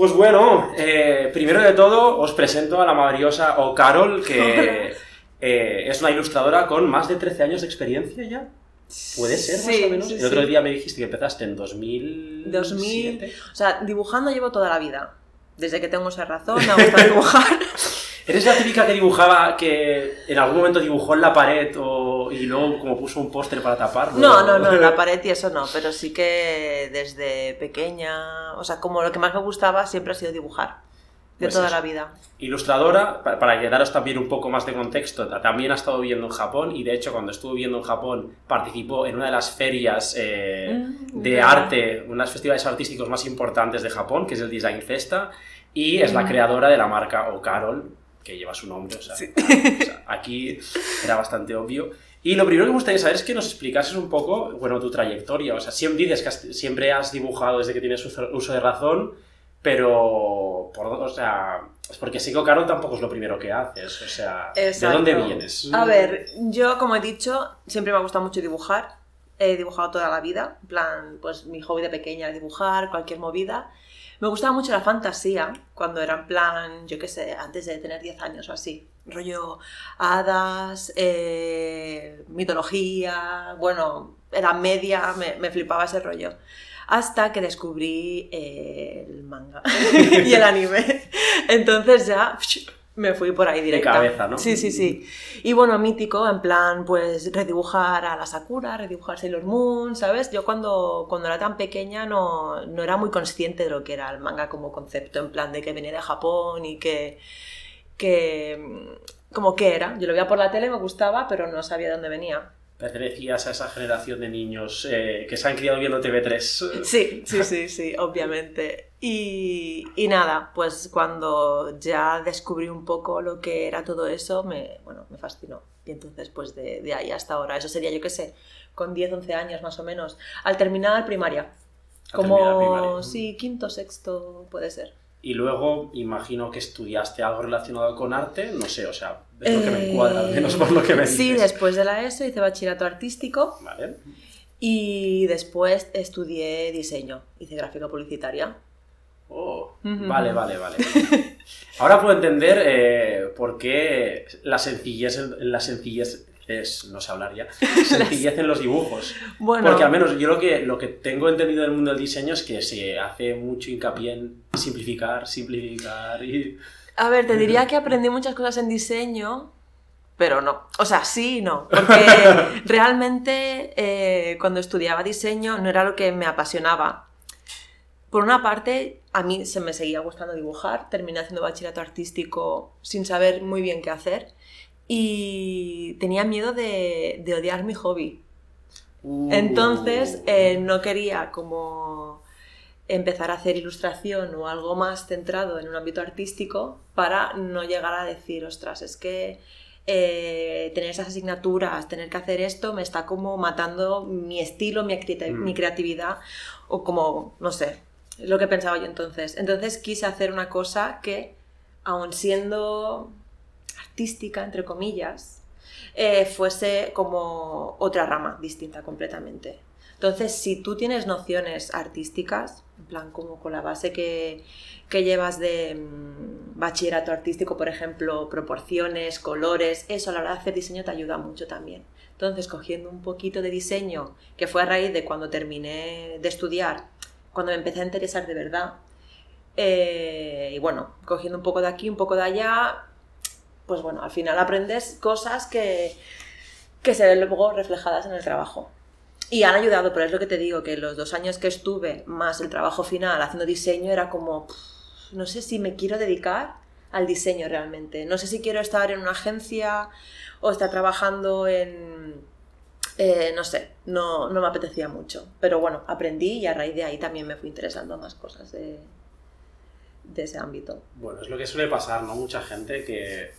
Pues bueno, eh, primero de todo os presento a la maravillosa O Carol, que eh, es una ilustradora con más de 13 años de experiencia ya. Puede ser, más Sí, o menos. sí, El otro sí. día me dijiste que empezaste en 2000. 2000. O sea, dibujando llevo toda la vida. Desde que tengo esa razón, me gusta dibujar. ¿Eres la típica que dibujaba, que en algún momento dibujó en la pared o, y luego como puso un póster para taparlo? No, no, no, la pared y eso no, pero sí que desde pequeña, o sea, como lo que más me gustaba siempre ha sido dibujar, de Pues toda eso. la vida. Ilustradora, pa- para que daros también un poco más de contexto, ta- también ha estado viviendo en Japón y de hecho cuando estuvo viviendo en Japón participó en una de las ferias eh, Mm, de arte, uno de los festivales artísticos más importantes de Japón, que es el Design Festa, y es la Mm. creadora de la marca O Carol, que lleva su nombre, o sea, Sí. o sea, aquí era bastante obvio. Y lo primero que me gustaría saber es que nos explicases un poco, bueno, tu trayectoria. O sea, siempre dices que has- siempre has dibujado desde que tienes uso, de razón, pero, por, o sea, es porque sé que O Carol tampoco es lo primero que haces. O sea, ¿de Exacto. dónde vienes? A ver, yo como he dicho, siempre me ha gustado mucho dibujar. He dibujado toda la vida. En plan, pues mi hobby de pequeña era dibujar, cualquier movida. Me gustaba mucho la fantasía, cuando era en plan, yo qué sé, antes de tener 10 años o así. Rollo hadas, eh, mitología, bueno, era media, me, me flipaba ese rollo. Hasta que descubrí eh, el manga y el anime. Entonces ya me fui por ahí directa. cabeza, ¿no? Sí, sí, sí. Y bueno, mítico, en plan, pues redibujar a la Sakura, redibujar Sailor Moon, ¿sabes? Yo cuando, cuando era tan pequeña no, no era muy consciente de lo que era el manga como concepto, en plan de que venía de Japón y que, que mm, como que era. Yo lo veía por la tele, me gustaba, pero no sabía de dónde venía. Pertenecías a esa generación de niños eh, que se han criado viendo TV3. Sí, sí, sí, sí, obviamente. Y, y nada, pues cuando ya descubrí un poco lo que era todo eso, me, bueno, me fascinó. Y entonces, pues de, de ahí hasta ahora, eso sería, yo qué sé, con 10, 11 años más o menos, al terminar primaria. Terminar Como, primaria. sí, quinto, sexto, puede ser. Y luego imagino que estudiaste algo relacionado con arte, no sé, o sea, es lo que me Eh, encuadra, al menos por lo que me dices. Sí, después de la ESO hice bachillerato artístico Vale. y después estudié diseño, hice gráfica publicitaria. Oh, vale, vale, vale. Ahora puedo entender eh, por qué la sencillez, en- la sencillez es, no sé hablar ya, sencillez en los dibujos. Bueno, Porque al menos yo lo que, lo que tengo entendido del mundo del diseño es que se hace mucho hincapié en simplificar, simplificar y... A ver, te diría que aprendí muchas cosas en diseño, pero no. O sea, sí y no. Porque realmente eh, cuando estudiaba diseño no era lo que me apasionaba. Por una parte, a mí se me seguía gustando dibujar, terminé haciendo bachillerato artístico sin saber muy bien qué hacer y tenía miedo de, de odiar mi hobby. Uh, Entonces, eh, no quería como empezar a hacer ilustración o algo más centrado en un ámbito artístico para no llegar a decir, ostras, es que eh, tener esas asignaturas, tener que hacer esto, me está como matando mi estilo, mi, Mm. mi creatividad, o como, no sé, lo que pensaba yo entonces. Entonces quise hacer una cosa que, aun siendo artística, entre comillas, eh, fuese como otra rama distinta completamente. Entonces, si tú tienes nociones artísticas, en plan como con la base que, que llevas de mm, bachillerato artístico, por ejemplo, proporciones, colores, eso a la hora de hacer diseño te ayuda mucho también. Entonces, cogiendo un poquito de diseño, que fue a raíz de cuando terminé de estudiar, cuando me empecé a interesar de verdad, eh, y bueno, cogiendo un poco de aquí, un poco de allá, pues bueno, al final aprendes cosas que, que se ven luego reflejadas en el trabajo. Y han ayudado, pero es lo que te digo, que los dos años que estuve, más el trabajo final haciendo diseño, era como, no sé si me quiero dedicar al diseño realmente. No sé si quiero estar en una agencia o estar trabajando en... eh, no sé, no, no me apetecía mucho. Pero bueno, aprendí y a raíz de ahí también me fui interesando más cosas de, de ese ámbito. Bueno, es lo que suele pasar, ¿no? Mucha gente que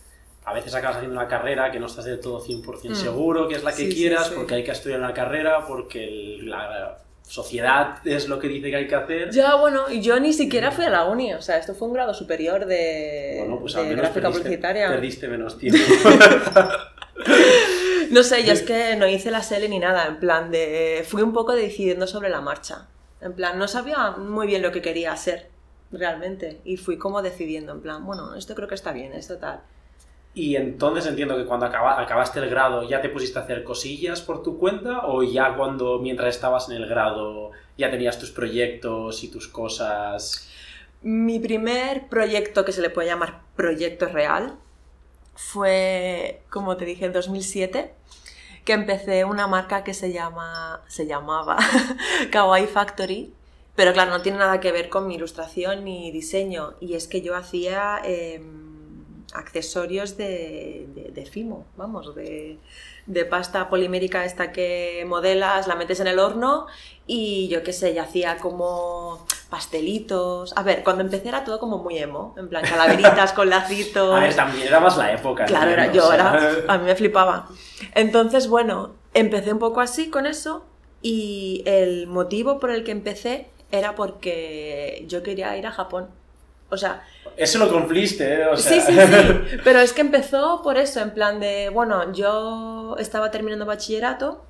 a veces acabas haciendo una carrera que no estás del todo 100% Mm. seguro que es la que Sí, sí, quieras, sí. porque hay que estudiar una carrera, porque el- la sociedad es lo que dice que hay que hacer. Ya, bueno, y yo ni siquiera fui a la uni, o sea, esto fue un grado superior de, Bueno, pues de al menos gráfica perdiste, publicitaria. perdiste menos tiempo. No sé, yo es que no hice la SELE ni nada, en plan de... Fui un poco decidiendo sobre la marcha. En plan, no sabía muy bien lo que quería hacer. realmente. Y fui como decidiendo, en plan, bueno, esto creo que está bien, esto tal. Y entonces entiendo que cuando acaba- acabaste el grado ya te pusiste a hacer cosillas por tu cuenta o ya cuando mientras estabas en el grado ya tenías tus proyectos y tus cosas. Mi primer proyecto, que se le puede llamar proyecto real, fue, como te dije, en 2007, que empecé una marca que se, llama, se llamaba Kawaii Factory, pero claro, no tiene nada que ver con mi ilustración ni diseño, y es que yo hacía em, accesorios de, de- de Fimo, vamos, de, de pasta polimérica esta que modelas, la metes en el horno y yo qué sé, ya hacía como pastelitos. A ver, cuando empecé era todo como muy emo, en plan calaveritas con lacitos. A ver, también era más la época. Claro, era, yo era, a mí me flipaba. Entonces, bueno, empecé un poco así con eso y el motivo por el que empecé era porque yo quería ir a Japón. O sea, Eso lo cumpliste, ¿eh? O sea, sí, sí, sí, pero es que empezó por eso, en plan de, bueno, yo estaba terminando bachillerato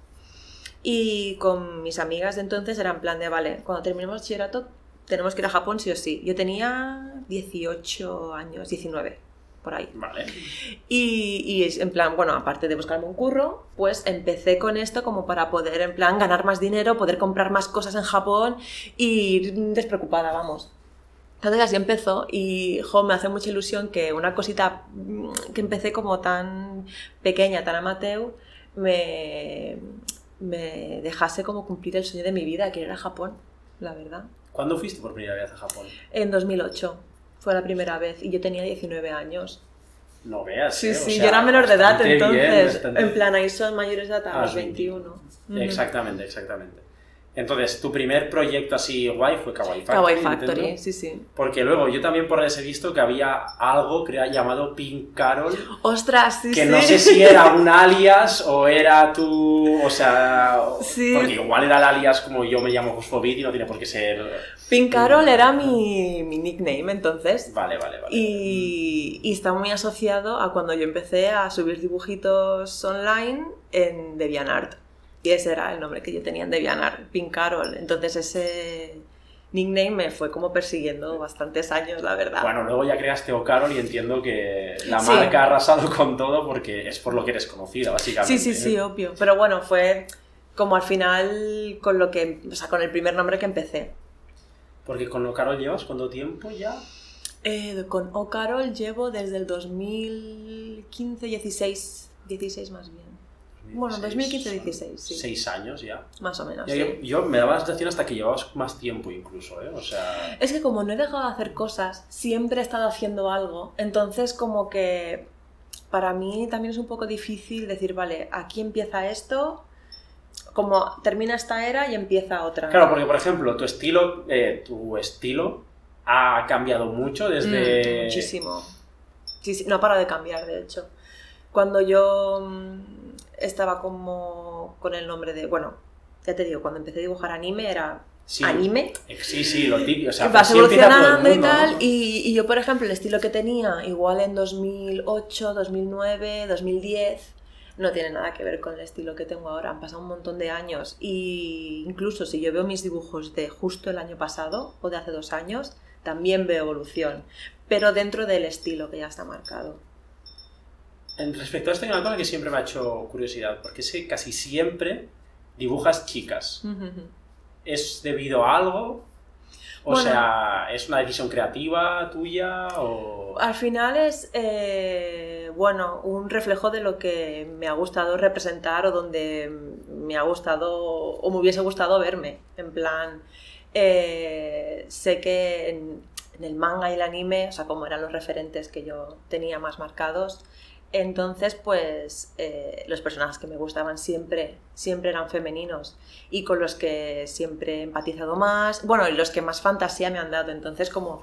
y con mis amigas de entonces era en plan de, vale, cuando terminemos bachillerato tenemos que ir a Japón sí o sí. Yo tenía 18 años, 19, por ahí. Vale. Y, y en plan, bueno, aparte de buscarme un curro, pues empecé con esto como para poder, en plan, ganar más dinero, poder comprar más cosas en Japón y ir despreocupada, vamos. Entonces así empezó y jo, me hace mucha ilusión que una cosita mm, que empecé como tan pequeña, tan amateur, me, me dejase como cumplir el sueño de mi vida, que era Japón, la verdad. ¿Cuándo fuiste por primera vez a Japón? En 2008 fue la primera vez y yo tenía 19 años. No veas. Sí, ¿eh? O sí, sea, yo era menor de edad bien, entonces. bastante- En plan, ahí son mayores de edad a A los los 21. Ujú. Exactamente, exactamente. Entonces, tu primer proyecto así guay fue Kawaii Factory. Kawaii Factory, sí, sí. Porque luego yo también por he visto que había algo crea- llamado Pink Carol, Ostras, sí, que sí. no sé si era un alias o era tu... O sea... Sí. Porque igual era el alias como yo me llamo Fosfobit y no tiene por qué ser... Pink Carol era mi, mi nickname entonces. Vale, vale, vale. Y, y está muy asociado a cuando yo empecé a subir dibujitos online en DeviantArt. Y ese era el nombre que yo tenía en DeviantArt, Pink Carol. Entonces ese nickname me fue como persiguiendo bastantes años, la verdad. Bueno, luego ya creaste O Carol y entiendo que la Sí. marca ha arrasado con todo porque es por lo que eres conocida, básicamente. Sí, sí, sí, obvio. Pero bueno, fue como al final con lo que, o sea, con el primer nombre que empecé. Porque con O Carol llevas cuánto tiempo ya? Eh, con O Carol llevo desde el 2015, 16, 16 más bien. Bueno, 2015-16, sí. Seis años ya. Más o menos. Ya, sí. yo, yo me daba la sensación hasta que llevabas más tiempo incluso, ¿eh? O sea... Es que como no he dejado de hacer cosas, siempre he estado haciendo algo. Entonces como que para mí también es un poco difícil decir, vale, aquí empieza esto, como termina esta era y empieza otra. Claro, porque por ejemplo, tu estilo, eh, tu estilo ha cambiado mucho desde... Mm, muchísimo. Sí, sí, no ha parado de cambiar, de hecho. Cuando yo mm, estaba como con el nombre de, bueno, ya te digo, cuando empecé a dibujar anime era Sí, anime. eh, Sí, sí, lo típico. O sea, vas evolucionando y tal, ¿no? y, y yo, por ejemplo, el estilo que tenía, igual en 2008, 2009, 2010, no tiene nada que ver con el estilo que tengo ahora. Han pasado un montón de años y incluso si yo veo mis dibujos de justo el año pasado o de hace dos años, también veo evolución, pero dentro del estilo que ya está marcado. Respecto a esto hay una cosa que siempre me ha hecho curiosidad, porque es que casi siempre dibujas chicas. ¿Es debido a algo? O Bueno. sea, ¿es una decisión creativa tuya? O... Al final es, eh, bueno, un reflejo de lo que me ha gustado representar o donde me ha gustado o me hubiese gustado verme. En plan, eh, sé que en, en el manga y el anime, o sea, como eran los referentes que yo tenía más marcados, entonces, pues eh, los personajes que me gustaban siempre, siempre eran femeninos y con los que siempre he empatizado más, bueno, y los que más fantasía me han dado. Entonces, como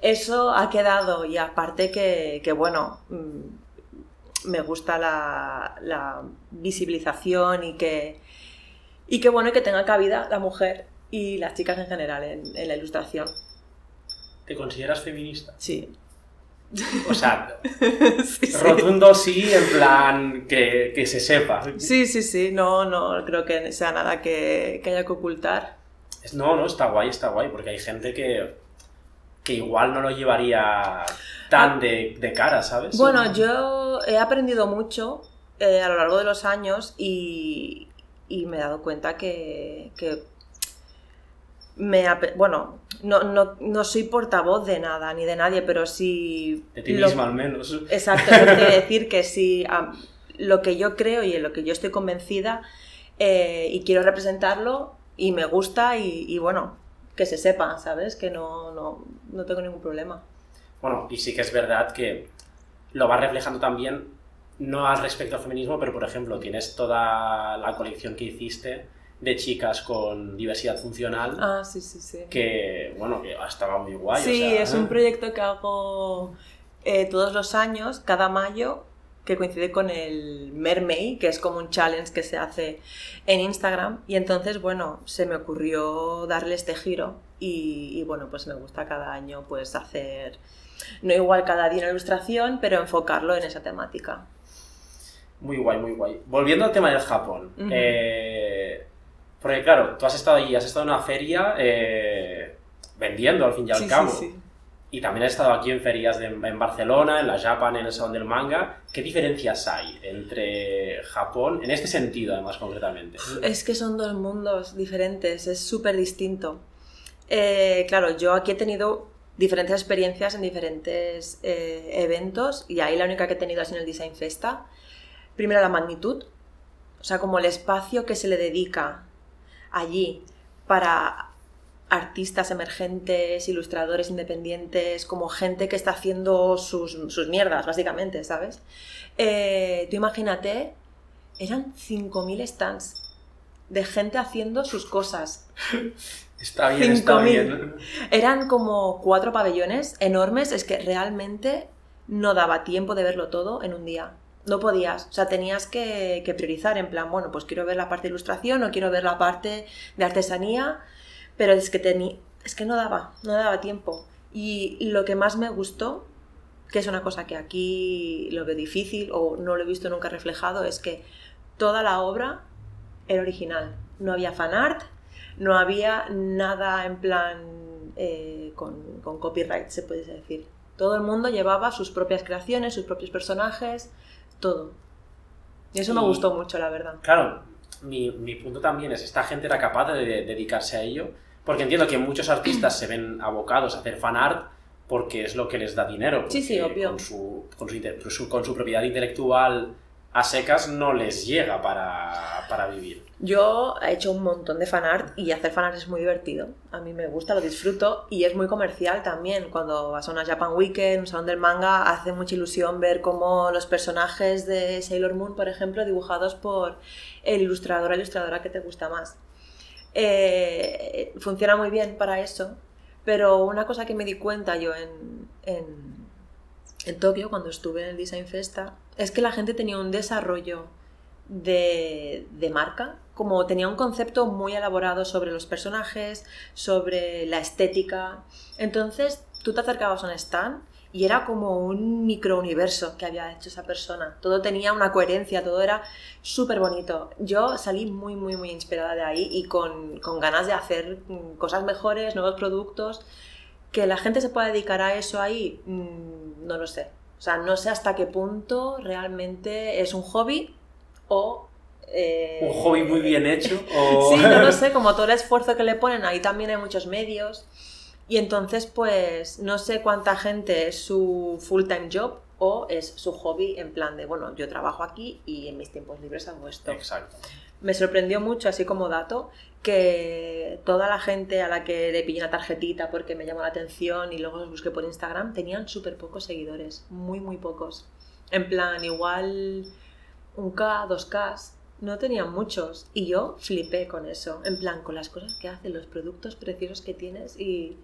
eso ha quedado y aparte que, que, bueno, mm, me gusta la, la visibilización y que, y que, bueno, que tenga cabida la mujer y las chicas en general en, en la ilustración. ¿Te consideras feminista? Sí. O sea, sí, rotundo sí, en plan que, que se sepa. Sí, sí, sí, no, no creo que sea nada que, que haya que ocultar. No, no, está guay, está guay, porque hay gente que, que igual no lo llevaría tan de, de cara, ¿sabes? Bueno, yo he aprendido mucho eh, a lo largo de los años y, y me he dado cuenta que, que me bueno, no, no, no soy portavoz de nada ni de nadie, pero sí... De ti lo- misma al menos. Exacto, quiere decir que am, lo que yo creo y en lo que yo estoy convencida eh, y quiero representarlo y me gusta y, y bueno, que se sepa, ¿sabes? Que no, no, no tengo ningún problema. Bueno, y sí que es verdad que lo va reflejando también, no al respecto al feminismo, pero por ejemplo, tienes toda la colección que hiciste de chicas con diversidad funcional, Ah, sí, sí, sí. que, bueno, que estaba muy guay. o Sí, sea, es un proyecto que hago eh, todos los años, cada mayo, que coincide con el Mermay, que es como un challenge que se hace en Instagram. Y entonces, bueno, se me ocurrió darle este giro y, y, bueno, pues me gusta cada año pues hacer, no igual cada día una ilustración, pero enfocarlo en esa temática. Muy guay, muy guay. Volviendo al tema del Japón. Eh, porque claro, tú has estado allí, has estado en una feria eh, vendiendo al fin y al Sí, sí, cabo. sí. Y también has estado aquí en ferias de- en Barcelona, en la Japan, en el Salón del Manga. ¿Qué diferencias hay entre Japón, en este sentido además concretamente? Es que son dos mundos diferentes, es súper distinto. Eh, claro, yo aquí he tenido diferentes experiencias en diferentes eh, eventos y ahí la única que he tenido es en el Design Festa. Primero la magnitud, o sea, como el espacio que se le dedica allí para artistas emergentes, ilustradores independientes, como gente que está haciendo sus, sus mierdas, básicamente, ¿sabes? Eh, tú imagínate, eran 5.000 stands de gente haciendo sus cosas. Está bien, está 5.000. bien. Eran como cuatro pabellones enormes, es que realmente no daba tiempo de verlo todo en un día. No podías, o sea, tenías que, priorizar en plan, bueno, pues quiero ver la parte de ilustración o quiero ver la parte de artesanía, pero es que, teni- es que no daba, no daba tiempo. Y lo que más me gustó, que es una cosa que aquí lo veo difícil o no lo he visto nunca reflejado, es que toda la obra era original. No había fanart, no había nada en plan eh, con, con copyright, se puede decir. Todo el mundo llevaba sus propias creaciones, sus propios personajes, todo. Y eso me gustó mucho, la verdad. Claro, mi, mi punto también es, esta gente era capaz de, de dedicarse a ello, porque entiendo que muchos artistas se ven abocados a hacer fanart porque es lo que les da dinero. Sí, sí, obvio. Con su, con, su- con su propiedad intelectual a secas no les llega para, para vivir. Yo he hecho un montón de fanart y hacer fanart es muy divertido. A mí me gusta, lo disfruto y es muy comercial también. Cuando vas a una Japan Weekend, un salón del manga, hace mucha ilusión ver cómo los personajes de Sailor Moon, por ejemplo, dibujados por el ilustrador o ilustradora que te gusta más. Eh, funciona muy bien para eso, pero una cosa que me di cuenta yo en, en, en Tokio, cuando estuve en el Design Festa, es que la gente tenía un desarrollo de, de marca, como tenía un concepto muy elaborado sobre los personajes, sobre la estética. Entonces tú te acercabas a un stand y era como un microuniverso que había hecho esa persona. Todo tenía una coherencia, todo era súper bonito. Yo salí muy, muy, muy inspirada de ahí y con, con ganas de hacer mm, cosas mejores, nuevos productos. Que la gente se pueda dedicar a eso ahí, mm, no lo sé. O sea, no sé hasta qué punto realmente es un hobby o... eh, Un hobby muy bien hecho o... Sí, no lo sé, como todo el esfuerzo que le ponen, ahí también hay muchos medios. Y entonces, pues, no sé cuánta gente es su full-time job o es su hobby en plan de, bueno, yo trabajo aquí y en mis tiempos libres hago esto. Exacto. Me sorprendió mucho, así como dato, que toda la gente a la que le pillé una tarjetita porque me llamó la atención y luego los busqué por Instagram tenían súper pocos seguidores, muy, muy pocos. En plan, igual un K, dos K, no tenían muchos. Y yo flipé con eso, en plan, con las cosas que hacen, los productos preciosos que tienes y,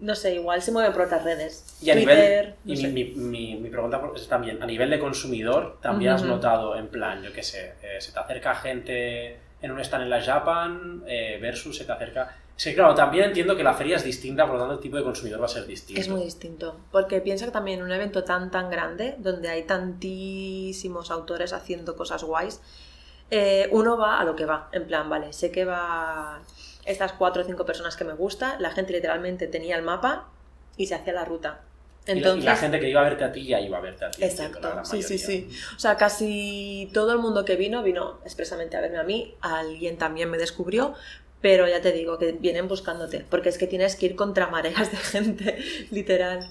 no sé, igual se mueven por otras redes. Y a Twitter, nivel, no y mi, mi, mi pregunta es también, a nivel de consumidor, ¿también has notado en plan, yo qué sé, eh, se te acerca gente en un stand en la Japan eh, versus se te acerca... Es que claro, también entiendo que la feria es distinta, por lo tanto el tipo de consumidor va a ser distinto. Es muy distinto, porque piensa que también en un evento tan tan grande, donde hay tantísimos autores haciendo cosas guays, eh, uno va a lo que va, en plan, vale, sé que va estas cuatro o cinco personas que me gusta, la gente literalmente tenía el mapa y se hacía la ruta. Y la- Entonces, y la, gente que iba a verte a ti ya iba a verte a ti. la Exacto, sí, sí, sí. O sea, casi todo el mundo que vino, vino expresamente a verme a mí. Alguien también me descubrió, pero ya te digo que vienen buscándote, porque es que tienes que ir contra mareas de gente, literal.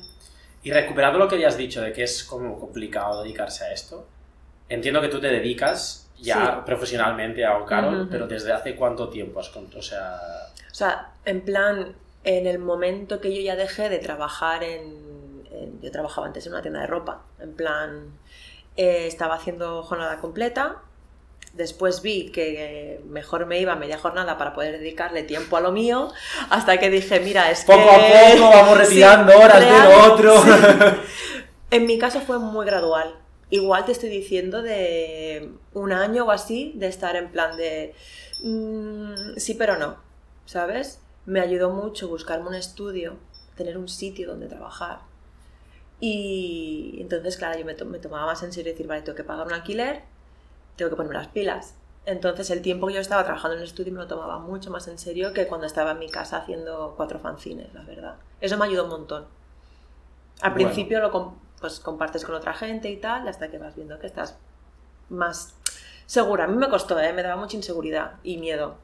Y recuperando lo que habías dicho de que es como complicado dedicarse a esto, entiendo que tú te dedicas ya Sí. profesionalmente a Ocarol, pero ¿desde hace cuánto tiempo has contado? O sea, O sea, en plan, en el momento que yo ya dejé de trabajar en... yo trabajaba antes en una tienda de ropa, en plan, eh, estaba haciendo jornada completa, después vi que mejor me iba a media jornada para poder dedicarle tiempo a lo mío, hasta que dije, mira, es poco que... a poco vamos Sí, retirando horas de lo otro. sí. En mi caso fue muy gradual. Igual te estoy diciendo de un año o así de estar en plan de mm, sí pero no, ¿sabes? Me ayudó mucho buscarme un estudio, tener un sitio donde trabajar. Y entonces, claro, yo me, to- me tomaba más en serio decir, vale, tengo que pagar un alquiler, tengo que ponerme las pilas. Entonces el tiempo que yo estaba trabajando en el estudio me lo tomaba mucho más en serio que cuando estaba en mi casa haciendo cuatro fanzines, la verdad. Eso me ayudó un montón. Al Bueno. principio lo com- pues, compartes con otra gente y tal, hasta que vas viendo que estás más segura. A mí me costó, ¿eh? me daba mucha inseguridad y miedo.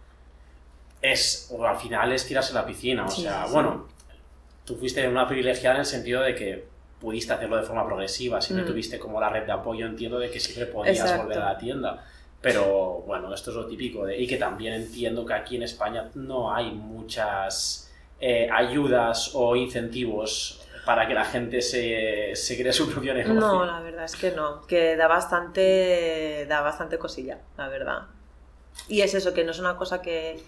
es, o al final es tirarse a la piscina. O Sí, sea, sí. bueno, tú fuiste una privilegiada en el sentido de que pudiste hacerlo de forma progresiva, siempre Mm. tuviste como la red de apoyo, entiendo de que siempre podías Exacto. volver a la tienda. Pero bueno, esto es lo típico de, y que también entiendo que aquí en España no hay muchas eh, ayudas o incentivos para que la gente se, se cree su propio negocio. No, la verdad es que no, que da bastante, da bastante cosilla, la verdad. Y es eso, que no es una cosa que,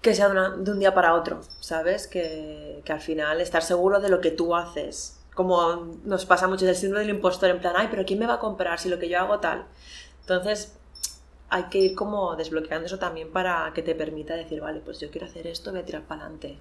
que sea de, una- de un día para otro, ¿sabes? Que, que al final estar seguro de lo que tú haces. Como nos pasa mucho del síndrome del impostor, en plan, ay, pero ¿quién me va a comprar si lo que yo hago tal? Entonces, hay que ir como desbloqueando eso también para que te permita decir, vale, pues yo quiero hacer esto, voy a tirar para adelante.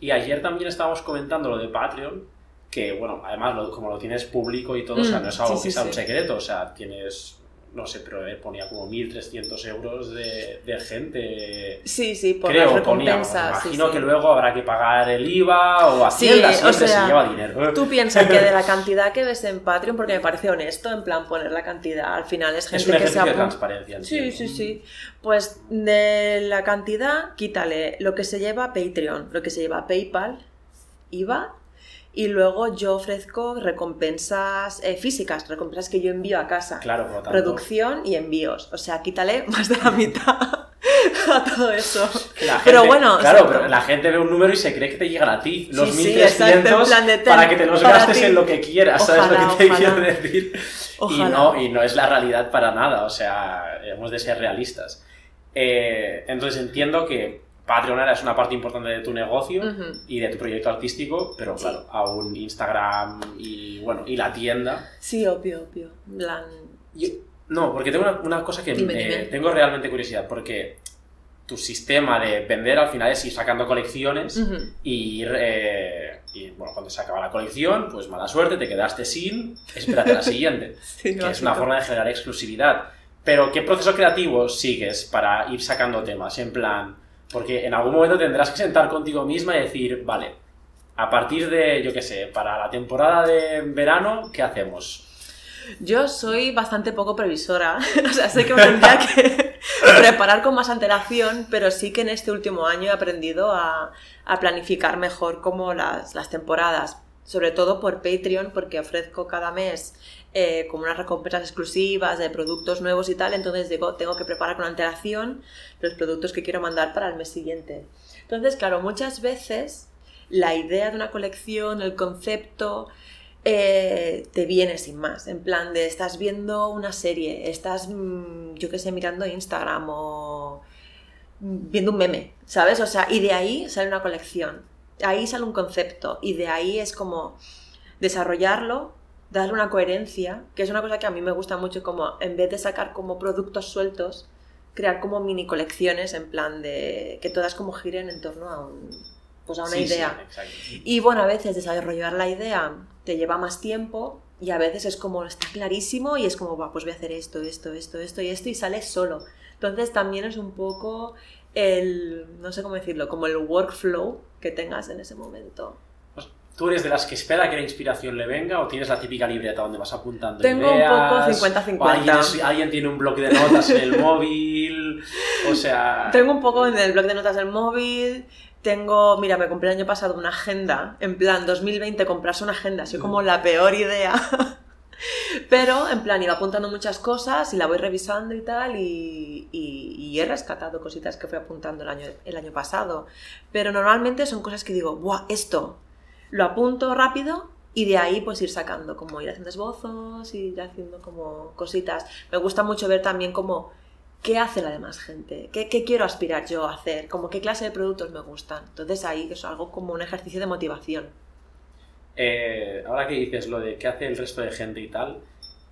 Y ayer también estábamos comentando lo de Patreon, que bueno, además como lo tienes público y todo, o sea, Mm, no es algo sí, que sí, sea un secreto, o sea, tienes, no sé, pero ponía como 1.300 euros de, de gente. Sí, sí, por Creo, las ponía, recompensas. sí, imagino sí. que luego habrá que pagar el IVA o Sí, Hacienda, o siempre sea, se lleva dinero. Tú piensas que de la cantidad que ves en Patreon, porque me parece honesto, en plan poner la cantidad, al final es gente es un que se de transparencia. Sí, sí, sí. Pues de la cantidad, quítale lo que se lleva Patreon, lo que se lleva PayPal, IVA, y luego yo ofrezco recompensas eh, físicas, recompensas que yo envío a casa. Claro, por lo tanto. Producción y envíos. O sea, quítale más de la mitad a todo eso. la Pero gente- bueno, claro, pero la gente ve un número y se cree que te llegan a ti. Los Sí, sí, 1300 exacto, en plan de ten, para que te los gastes ti. en lo que quieras, ¿sabes Ojalá, lo que te ojalá. quiero decir? Y Ojalá. no, y no es la realidad para nada, o sea, hemos de ser realistas. Eh, entonces entiendo que Patreon ahora es una parte importante de tu negocio Ujú. y de tu proyecto artístico, pero Sí. claro, aún Instagram y bueno, y la tienda. Sí, obvio, obvio. Plan, Yo- no, porque tengo una, una cosa que Dime, eh, dime. tengo realmente curiosidad, porque tu sistema de vender al final es ir sacando colecciones ujú. y, ir, eh, y, bueno, cuando se acaba la colección, pues mala suerte, te quedaste sin, espérate la siguiente. Sí, que es una forma de generar exclusividad. Pero, ¿qué proceso creativo sigues para ir sacando temas? En plan, porque en algún momento tendrás que sentar contigo misma y decir, vale, a partir de, yo qué sé, para la temporada de verano, ¿qué hacemos? Yo soy bastante poco previsora, o sea, sé que me tendría que preparar con más antelación, pero sí que en este último año he aprendido a, a planificar mejor como las, las temporadas, sobre todo por Patreon, porque ofrezco cada mes eh, como unas recompensas exclusivas de productos nuevos y tal, entonces digo, tengo que preparar con antelación los productos que quiero mandar para el mes siguiente. Entonces, claro, muchas veces la idea de una colección, el concepto, eh, te viene sin más. En plan de estás viendo una serie, estás, mm, yo qué sé, mirando Instagram o mm, viendo un meme, ¿sabes? O sea, y de ahí sale una colección, ahí sale un concepto y de ahí es como desarrollarlo, darle una coherencia, que es una cosa que a mí me gusta mucho, como en vez de sacar como productos sueltos, crear como mini colecciones en plan de que todas como giren en torno a un pues a una Sí, idea. Y bueno, a veces desarrollar la idea te lleva más tiempo y a veces es como está clarísimo y es como, va, pues voy a hacer esto, esto, esto, esto y esto y sale solo. Entonces también es un poco el, no sé cómo decirlo, como el workflow que tengas en ese momento. ¿Tú eres de las que espera que la inspiración le venga o tienes la típica libreta donde vas apuntando Tengo ideas? un poco o 50-50. alguien, tiene un bloc de notas en el móvil, o sea... Tengo un poco en el blog de notas del móvil. Tengo, mira, me compré el año pasado una agenda. En plan, 2020 comprarse una agenda, así como la peor idea. Pero, en plan, iba apuntando muchas cosas y la voy revisando y tal. Y, y- y he rescatado cositas que fui apuntando el año, el año pasado. Pero normalmente son cosas que digo, ¡buah! Esto lo apunto rápido y de ahí pues ir sacando, como ir haciendo esbozos, ir haciendo como cositas. Me gusta mucho ver también como qué hace la demás gente, qué, qué quiero aspirar yo a hacer, como qué clase de productos me gustan. Entonces ahí es algo como un ejercicio de motivación. Eh, ahora que dices lo de qué hace el resto de gente y tal,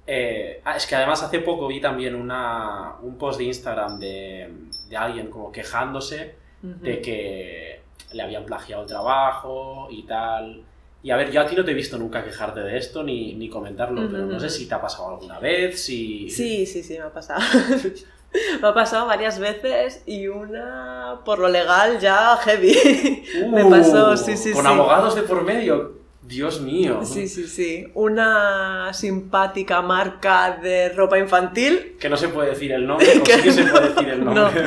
eh, ah, es que además hace poco vi también una, un post de Instagram de, de alguien como quejándose de que le habían plagiado el trabajo y tal. Y a ver, yo a ti no te he visto nunca quejarte de esto ni, ni comentarlo, pero no sé si te ha pasado alguna vez, si... Sí, sí, sí, me ha pasado. me ha pasado varias veces y una por lo legal ya heavy. me Uh, pasó, sí, sí, Con sí. abogados de por medio. Dios mío. Sí, sí, sí. Una simpática marca de ropa infantil Que no se puede decir el nombre, o Que sí que se no, puede decir el no. nombre.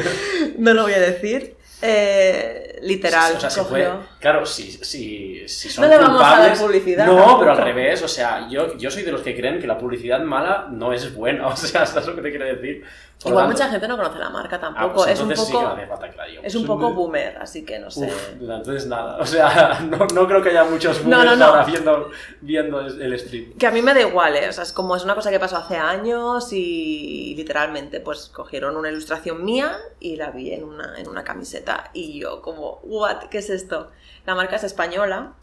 no lo voy a decir. Eh, literal, O sea, se puede. Claro, si, si, si son No le vamos a dar culpables- publicidad No, tampoco. pero al revés. O sea, yo, yo soy de los que creen que la publicidad mala no es buena. O sea, ¿sabes lo que te quiero decir? Por Igual mucha gente no conoce la marca Ah, tampoco. pues es un entonces sí que poco, es un poco boomer, así que no sé. Uf, entonces nada. O sea, no, no creo que haya muchos No, boomers no, no. ahora viendo, viendo el stream. Que a mí me da igual, ¿eh? O sea, es como es una cosa que pasó hace años y literalmente pues cogieron una ilustración mía y la vi en una, en una camiseta y yo como, what, ¿qué es esto? La marca es española,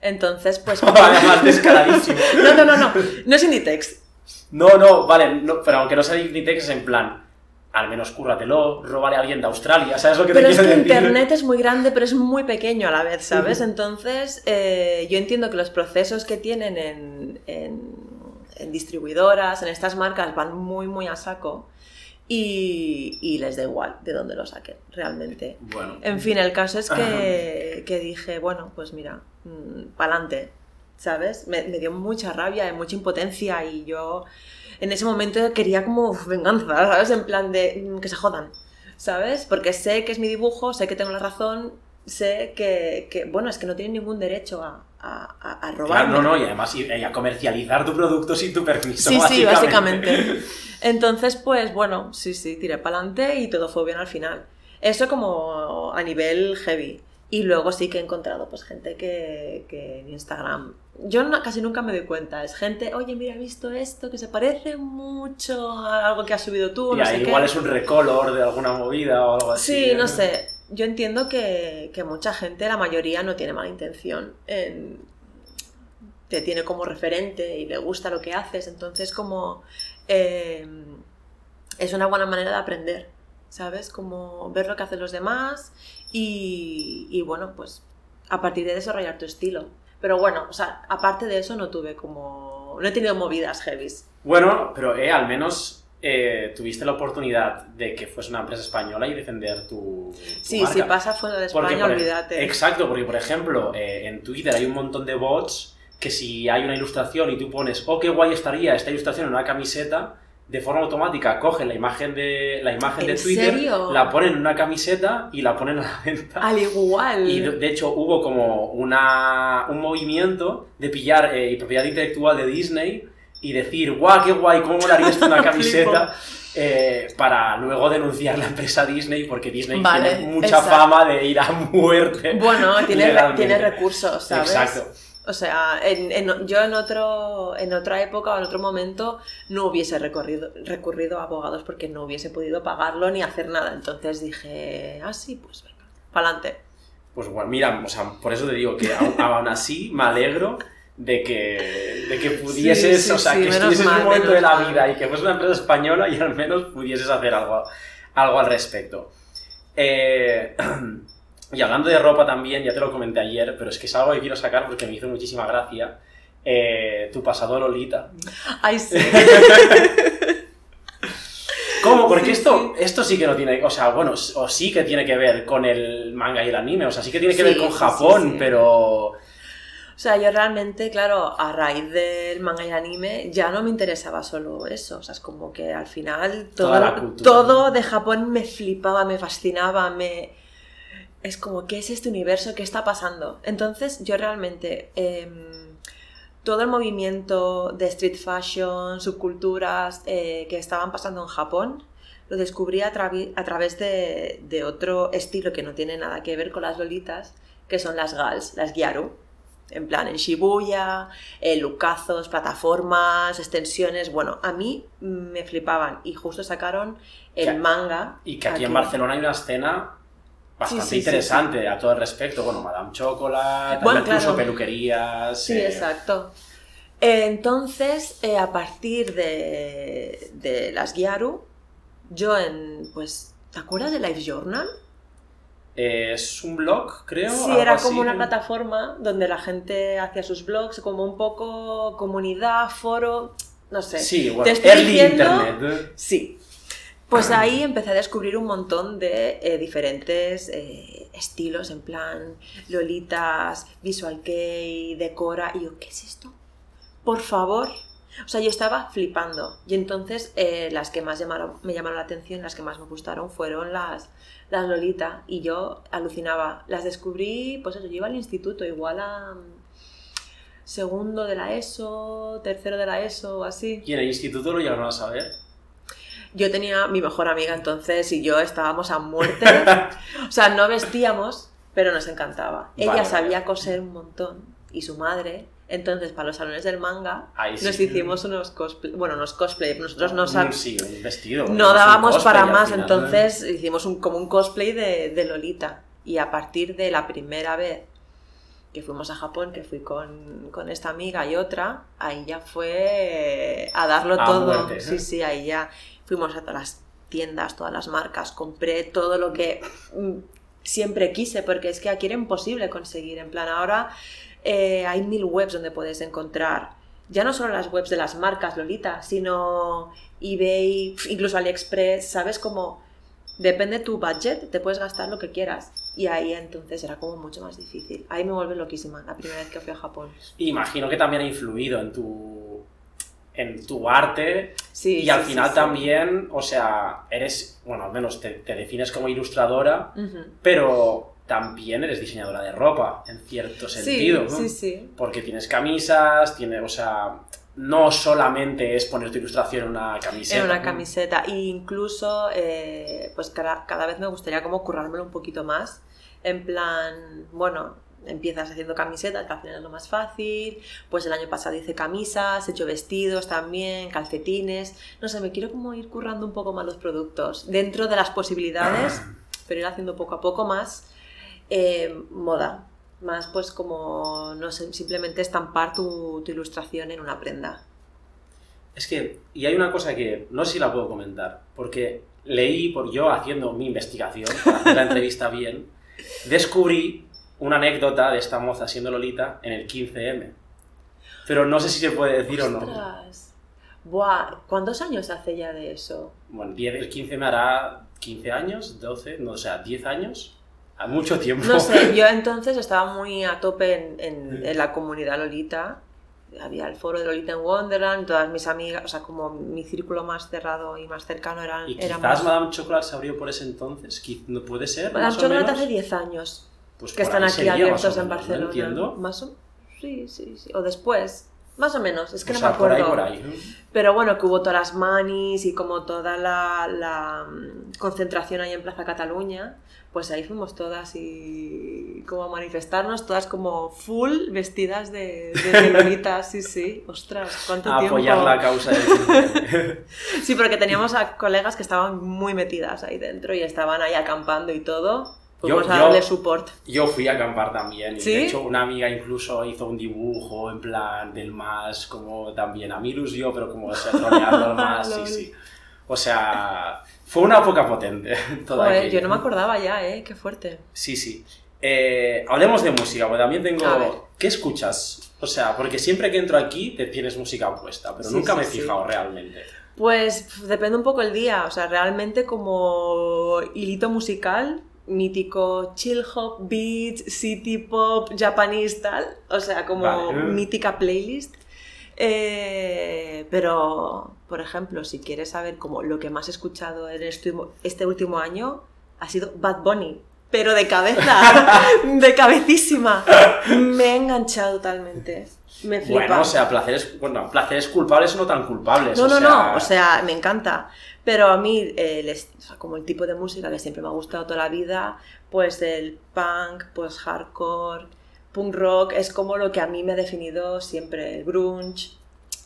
entonces pues... Además, descaradísimo. no, no, no, no, no es Inditex. No, no, vale, no, pero aunque no sea Dignitex es en plan, al menos cúrratelo, róbale a alguien de Australia, ¿sabes lo que Pero te es que quiero decir? Internet es muy grande, pero es muy pequeño a la vez, ¿sabes? Entonces, eh, yo entiendo que los procesos que tienen en, en- en distribuidoras, en estas marcas, van muy, muy a saco y, y les da igual de dónde lo saquen, realmente. Bueno, En fin, el caso es que, que dije, bueno, pues mira, pa'lante, ¿sabes? Me, me dio mucha rabia y mucha impotencia y yo en ese momento quería como venganza, ¿sabes? En plan de mm, que se jodan, ¿sabes? Porque sé que es mi dibujo, sé que tengo la razón, sé que, que, bueno, es que no tienen ningún derecho a, a, a- a claro, no, no, y además y, y a comercializar tu producto sin tu permiso, Sí, sí, básicamente. básicamente. Entonces, pues bueno, sí, sí, tiré para adelante y todo fue bien al final. Eso como a nivel heavy. Y luego sí que he encontrado pues gente que, que en Instagram... Yo no- casi nunca me doy cuenta. Es gente, oye, mira, he visto esto que se parece mucho a algo que has subido tú, Y no sé qué. igual es un recolor de alguna movida o algo así. Sí, ¿eh? no sé. Yo entiendo que, que mucha gente, la mayoría, no tiene mala intención. en- te tiene como referente y le gusta lo que haces. Entonces, como eh, es una buena manera de aprender, ¿sabes? Como ver lo que hacen los demás y, y, bueno, pues a partir de desarrollar tu estilo. Pero bueno, o sea, aparte de eso no tuve como... No he tenido movidas heavies. Bueno, pero eh, al menos eh, tuviste la oportunidad de que fuese una empresa española y defender tu, tu Sí, marca. si pasa fuera de España, por olvídate. Exacto, porque por ejemplo, eh, en Twitter hay un montón de bots que si hay una ilustración y tú pones, oh, qué guay estaría esta ilustración en una camiseta, de forma automática cogen la imagen de, la imagen de ¿En Twitter, serio? la ponen en una camiseta y la ponen a la venta. Al igual. Y de, de hecho hubo como una, un movimiento de pillar eh, propiedad intelectual de Disney y decir, guau, qué guay, cómo molaría esto una camiseta. eh, para luego denunciar la empresa Disney porque Disney Vale, tiene mucha exacto. fama de ir a muerte. Bueno, tiene, tiene recursos, ¿sabes? Exacto. O sea, en, en- yo en, otro, en otra época o en otro momento no hubiese recorrido, recurrido a abogados porque no hubiese podido pagarlo ni hacer nada. Entonces dije, ah, sí, pues venga, para adelante. Pues bueno, mira, o sea, por eso te digo que aún, así me alegro de que, de que pudieses, Sí, sí, o sea, sí, que estuvieses en un momento de la mal. vida y que fuese una empresa española y al menos pudieses hacer algo, algo al respecto. Eh, y hablando de ropa también, ya te lo comenté ayer, pero es que es algo que quiero sacar porque me hizo muchísima gracia. Eh, tu pasado Lolita. Ay, sí. ¿Cómo? Porque Sí, esto, esto sí que no tiene, o sea, bueno, o sí que tiene que ver con el manga y el anime, o sea, sí que tiene que Sí, ver con Japón, pero... O sea, yo realmente, claro, a raíz del manga y anime ya no me interesaba solo eso. O sea, es como que al final todo, todo de Japón me flipaba, me fascinaba, me... Es como, ¿qué es este universo? ¿Qué está pasando? Entonces yo realmente... em, todo el movimiento de street fashion, subculturas eh, que estaban pasando en Japón, lo descubrí a, a través de, de otro estilo que no tiene nada que ver con las lolitas, que son las gals, las gyaru. En plan, en Shibuya, eh, lucazos, plataformas, extensiones. Bueno, a mí me flipaban y justo sacaron el Que- manga. Y que aquí en Barcelona hay una escena bastante Sí, sí, sí, interesante a todo el respecto. Bueno, Madame Chocolate, Bueno, incluso claro. peluquerías. Sí, eh, exacto. Entonces, eh, a partir de, de las Gyaru, yo en, pues, ¿te acuerdas de Life Journal? eh, es un blog, creo. Sí, era así. como una plataforma donde la gente hacía sus blogs, como un poco comunidad, foro, no sé. Sí, bueno, early diciendo- internet. Sí. Pues ahí empecé a descubrir un montón de eh, diferentes eh, estilos, en plan Lolitas, Visual Kei, Decora, y yo, ¿qué es esto? Por favor. O sea, yo estaba flipando. Y entonces eh, las que más me llamaron la atención, las que más me gustaron fueron las, las Lolita. Y yo alucinaba. Las descubrí, pues eso, yo iba al instituto, igual a mm, segundo de la ESO, tercero de la ESO, así. Y en el instituto lo llegaron a saber. Yo tenía mi mejor amiga entonces y yo estábamos a muerte. O sea, no vestíamos, pero nos encantaba. Ella Vale. sabía coser un montón y su madre. Entonces, para los salones del manga, sí. nos hicimos unos cosplay. Bueno, unos cosplay. Nosotros no, Sí, un vestido. no dábamos para más. final. Entonces, hicimos un, como un cosplay de, de Lolita. Y a partir de la primera vez que fuimos a Japón, que fui con, con esta amiga y otra, ahí ya fue a darlo A todo. muerte, ¿eh? Sí, sí, ahí ya fuimos a todas las tiendas, todas las marcas, compré todo lo que mm, siempre quise, porque es que aquí era imposible conseguir. En plan, ahora eh, hay mil webs donde puedes encontrar, ya no solo las webs de las marcas Lolita, sino eBay, incluso AliExpress, ¿sabes? Como depende tu budget, te puedes gastar lo que quieras. Y ahí entonces era como mucho más difícil. Ahí me vuelve loquísima la primera vez que fui a Japón. Imagino que también ha influido en tu, en tu arte Sí, y sí, al final sí. también, o sea, eres, bueno, al menos te, te defines como ilustradora, pero también eres diseñadora de ropa, en cierto sentido, ¿no? Sí, sí, sí. Porque tienes camisas, tienes, o sea, no solamente es poner tu ilustración en una camiseta. En una ¿no? camiseta. E incluso, eh, pues cada, cada vez me gustaría como currármelo un poquito más. En plan, bueno, empiezas haciendo camisetas, que al final es lo más fácil. Pues el año pasado hice camisas, he hecho vestidos también, calcetines. No sé, me quiero como ir currando un poco más los productos. Dentro de las posibilidades, pero ir haciendo poco a poco más eh, moda. Más pues como, no sé, simplemente estampar tu, tu ilustración en una prenda. Es que, y hay una cosa que no sé si la puedo comentar, porque leí, por yo haciendo mi investigación, para hacer la entrevista bien, descubrí una anécdota de esta moza siendo Lolita en el 15M. Pero no sé si se puede decir o no. Buah, ¿cuántos años hace ya de eso? Bueno, 10 el 15 me hará 15 años, 12, no, o sea, 10 años. A mucho tiempo. No sé, yo entonces estaba muy a tope en, en- en la comunidad Lolita. Había el foro de Lolita en Wonderland, todas mis amigas, o sea, como mi círculo más cerrado y más cercano eran... Y quizás Madame Chocolate se abrió por ese entonces. ¿No puede ser? Madame más Chocolate hace 10 años Pues que están aquí más abiertos en menos, ¿no? Barcelona. Entiendo. Más o... Sí, sí, sí. O después. Más o menos, es que O no sea, me por ahí, acuerdo. por ahí. Pero bueno, que hubo todas las manis y como toda la, la, mm, concentración ahí en Plaza Cataluña, pues ahí fuimos todas y como a manifestarnos, todas como full vestidas de, de, sí, sí. Ostras, cuánto A tiempo. apoyar la causa del 15M. Sí, porque teníamos a colegas que estaban muy metidas ahí dentro y estaban ahí acampando y todo. Fuimos Yo- a yo- darle support. Yo fui a acampar también. Y ¿Sí? de hecho, una amiga incluso hizo un dibujo en plan del más, como también a Milus yo, pero como o al más, sí, sí. O sea, fue una época potente. Toda Joder, yo no me acordaba ya, ¿eh? Qué fuerte. Sí, sí. Eh, hablemos de música, porque también tengo... ¿Qué escuchas? O sea, porque siempre que entro aquí te tienes música puesta, pero Sí, nunca sí, me he sí. fijado realmente. Pues depende un poco el día, o sea, realmente como hilito musical mítico chill hop, beat, city pop, japanese tal, o sea, como Vale. mítica playlist. Eh, pero, por ejemplo, si quieres saber como lo que más he escuchado en este, este último año, ha sido Bad Bunny. Pero de cabeza, de cabecísima. Me he enganchado totalmente. Me flipa. Bueno, o sea, placeres, bueno, placeres culpables o no tan culpables. No, o no, sea, no, o sea, me encanta. Pero a mí, eh, o sea, como el tipo de música que siempre me ha gustado toda la vida, pues el punk, pues hardcore, punk rock, es como lo que a mí me ha definido siempre, el grunge.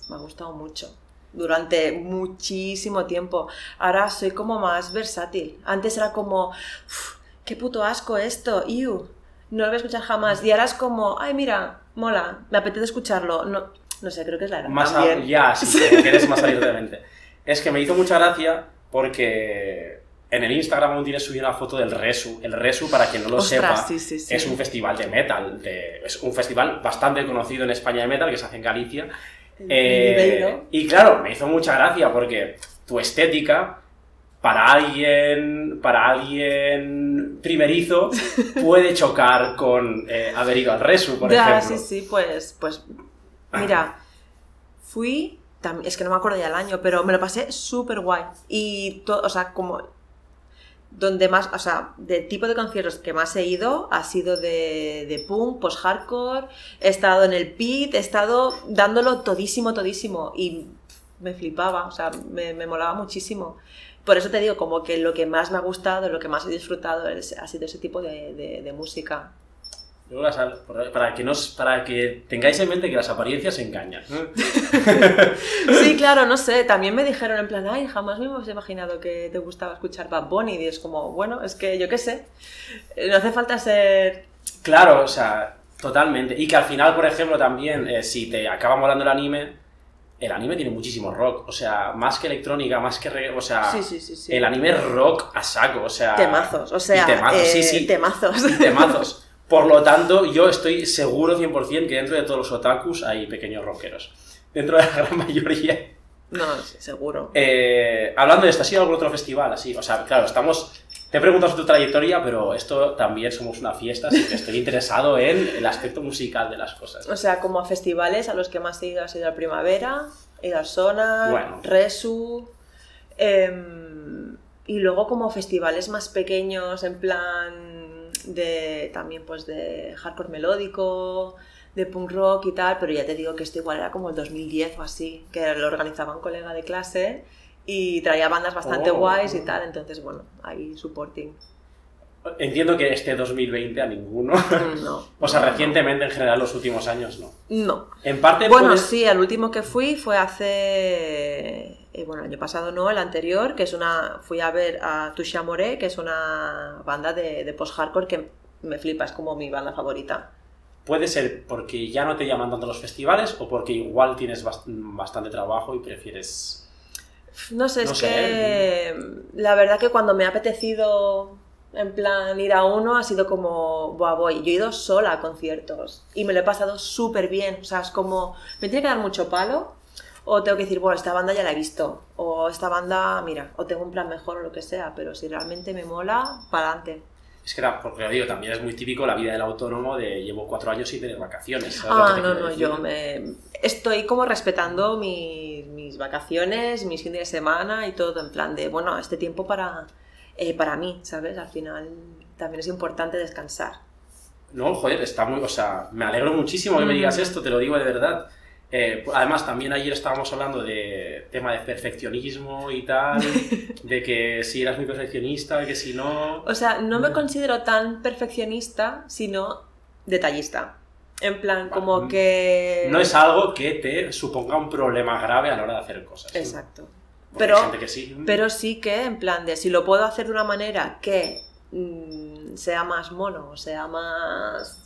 Me ha gustado mucho. Durante muchísimo tiempo. Ahora soy como más versátil. Antes era como, "Uf, qué puto asco esto, iu, no lo voy a escuchar jamás. Y ahora es como, ay, mira, mola, me apetece escucharlo. No, no sé, creo que es la edad. Más a- ya, sí, que quieres más salir de mente. Es que me hizo mucha gracia porque en el Instagram aún tienes subido una foto del Resu. El Resu, para quien no lo Ostras, sepa, sí, sí, sí. es un festival de metal. de- es un festival bastante conocido en España de metal que se hace en Galicia. Eh, y claro, me hizo mucha gracia porque tu estética para alguien para alguien primerizo puede chocar con eh, haber ido al Resu, por ya, ejemplo. sí, sí, pues, pues, mira, fui, es que no me acuerdo ya el año, pero me lo pasé súper guay. Y, to- o sea, como, donde más, o sea, del tipo de conciertos que más he ido ha sido de, de punk, post-hardcore, he estado en el pit, he estado dándolo todísimo, todísimo, y me flipaba, o sea, me, me molaba muchísimo. Por eso te digo, como que lo que más me ha gustado, lo que más he disfrutado es- ha sido ese tipo de, de- de música. Las- Para que, nos, para que tengáis en mente que las apariencias engañan. Sí, claro, no sé. También me dijeron en plan, ay, jamás me hemos imaginado que te gustaba escuchar Bad Bunny. Y es como, bueno, es que yo qué sé. Eh, No hace falta ser. Claro, o sea, totalmente. Y que al final, por ejemplo, también, eh, si te acaba molando el anime, el anime tiene muchísimo rock. O sea, más que electrónica, más que reggae, o sea, Sí, sí, sí. sí. el anime es rock a saco, o sea... Temazos, o sea, y temazos, eh, sí, sí. temazos. y temazos. Por lo tanto, yo estoy seguro 100% que dentro de todos los otakus hay pequeños rockeros. Dentro de la gran mayoría. No, sí, seguro. Eh, hablando de esto, ¿has ido a algún otro festival así? O sea, claro, estamos... Te he preguntado tu trayectoria, pero esto también somos una fiesta, así que estoy interesado en el aspecto musical de las cosas. O sea, como a festivales a los que más he ido ha sido a Primavera, Sonar, Bueno. Resu. em, y luego como festivales más pequeños, en plan de también pues de hardcore melódico, de punk rock y tal, pero ya te digo que esto igual era como el 2010 o así, que lo organizaba un colega de clase y traía bandas bastante Oh. guays y tal, entonces bueno, ahí supporting. Entiendo que este 2020 a ninguno. No. o sea, no, recientemente en general los últimos años no. No. En parte Bueno, puede- sí, el último que fui fue hace. Eh, bueno, el año pasado no, el anterior, que es una. Fui a ver a Touche Amore, que es una banda de, de post-hardcore que me flipa, es como mi banda favorita. puede ser porque ya no te llaman tanto los festivales o porque igual tienes bast- bastante trabajo y prefieres... No sé, No es sé. que. La verdad que cuando me ha apetecido. En plan, ir a uno ha sido como, Buah, voy. Yo he ido sola a conciertos y me lo he pasado súper bien. O sea, es como, me tiene que dar mucho palo o tengo que decir, bueno, esta banda ya la he visto. O esta banda, mira, o tengo un plan mejor o lo que sea. Pero si realmente me mola, para adelante. Es que, era- porque lo digo, también es muy típico la vida del autónomo de llevo cuatro años sin tener vacaciones. ¿sabes lo que Ah, te no, no, decir? yo me... Estoy como respetando mis, mis vacaciones, mis fines de semana y todo, en plan de, bueno, este tiempo para, eh, para mí, ¿sabes? Al final también es importante descansar. No, joder, está muy... O sea, me alegro muchísimo que me digas esto, te lo digo de verdad. Eh, además, también ayer estábamos hablando de tema de perfeccionismo y tal, de que si eras muy perfeccionista, que si no... O sea, no me Mm. considero tan perfeccionista, sino detallista. En plan, como Vale. que... No es algo que te suponga un problema grave a la hora de hacer cosas. Exacto. Porque Pero- hay gente que sí. Pero sí que, en plan de, si lo puedo hacer de una manera que mm, sea más mono, sea más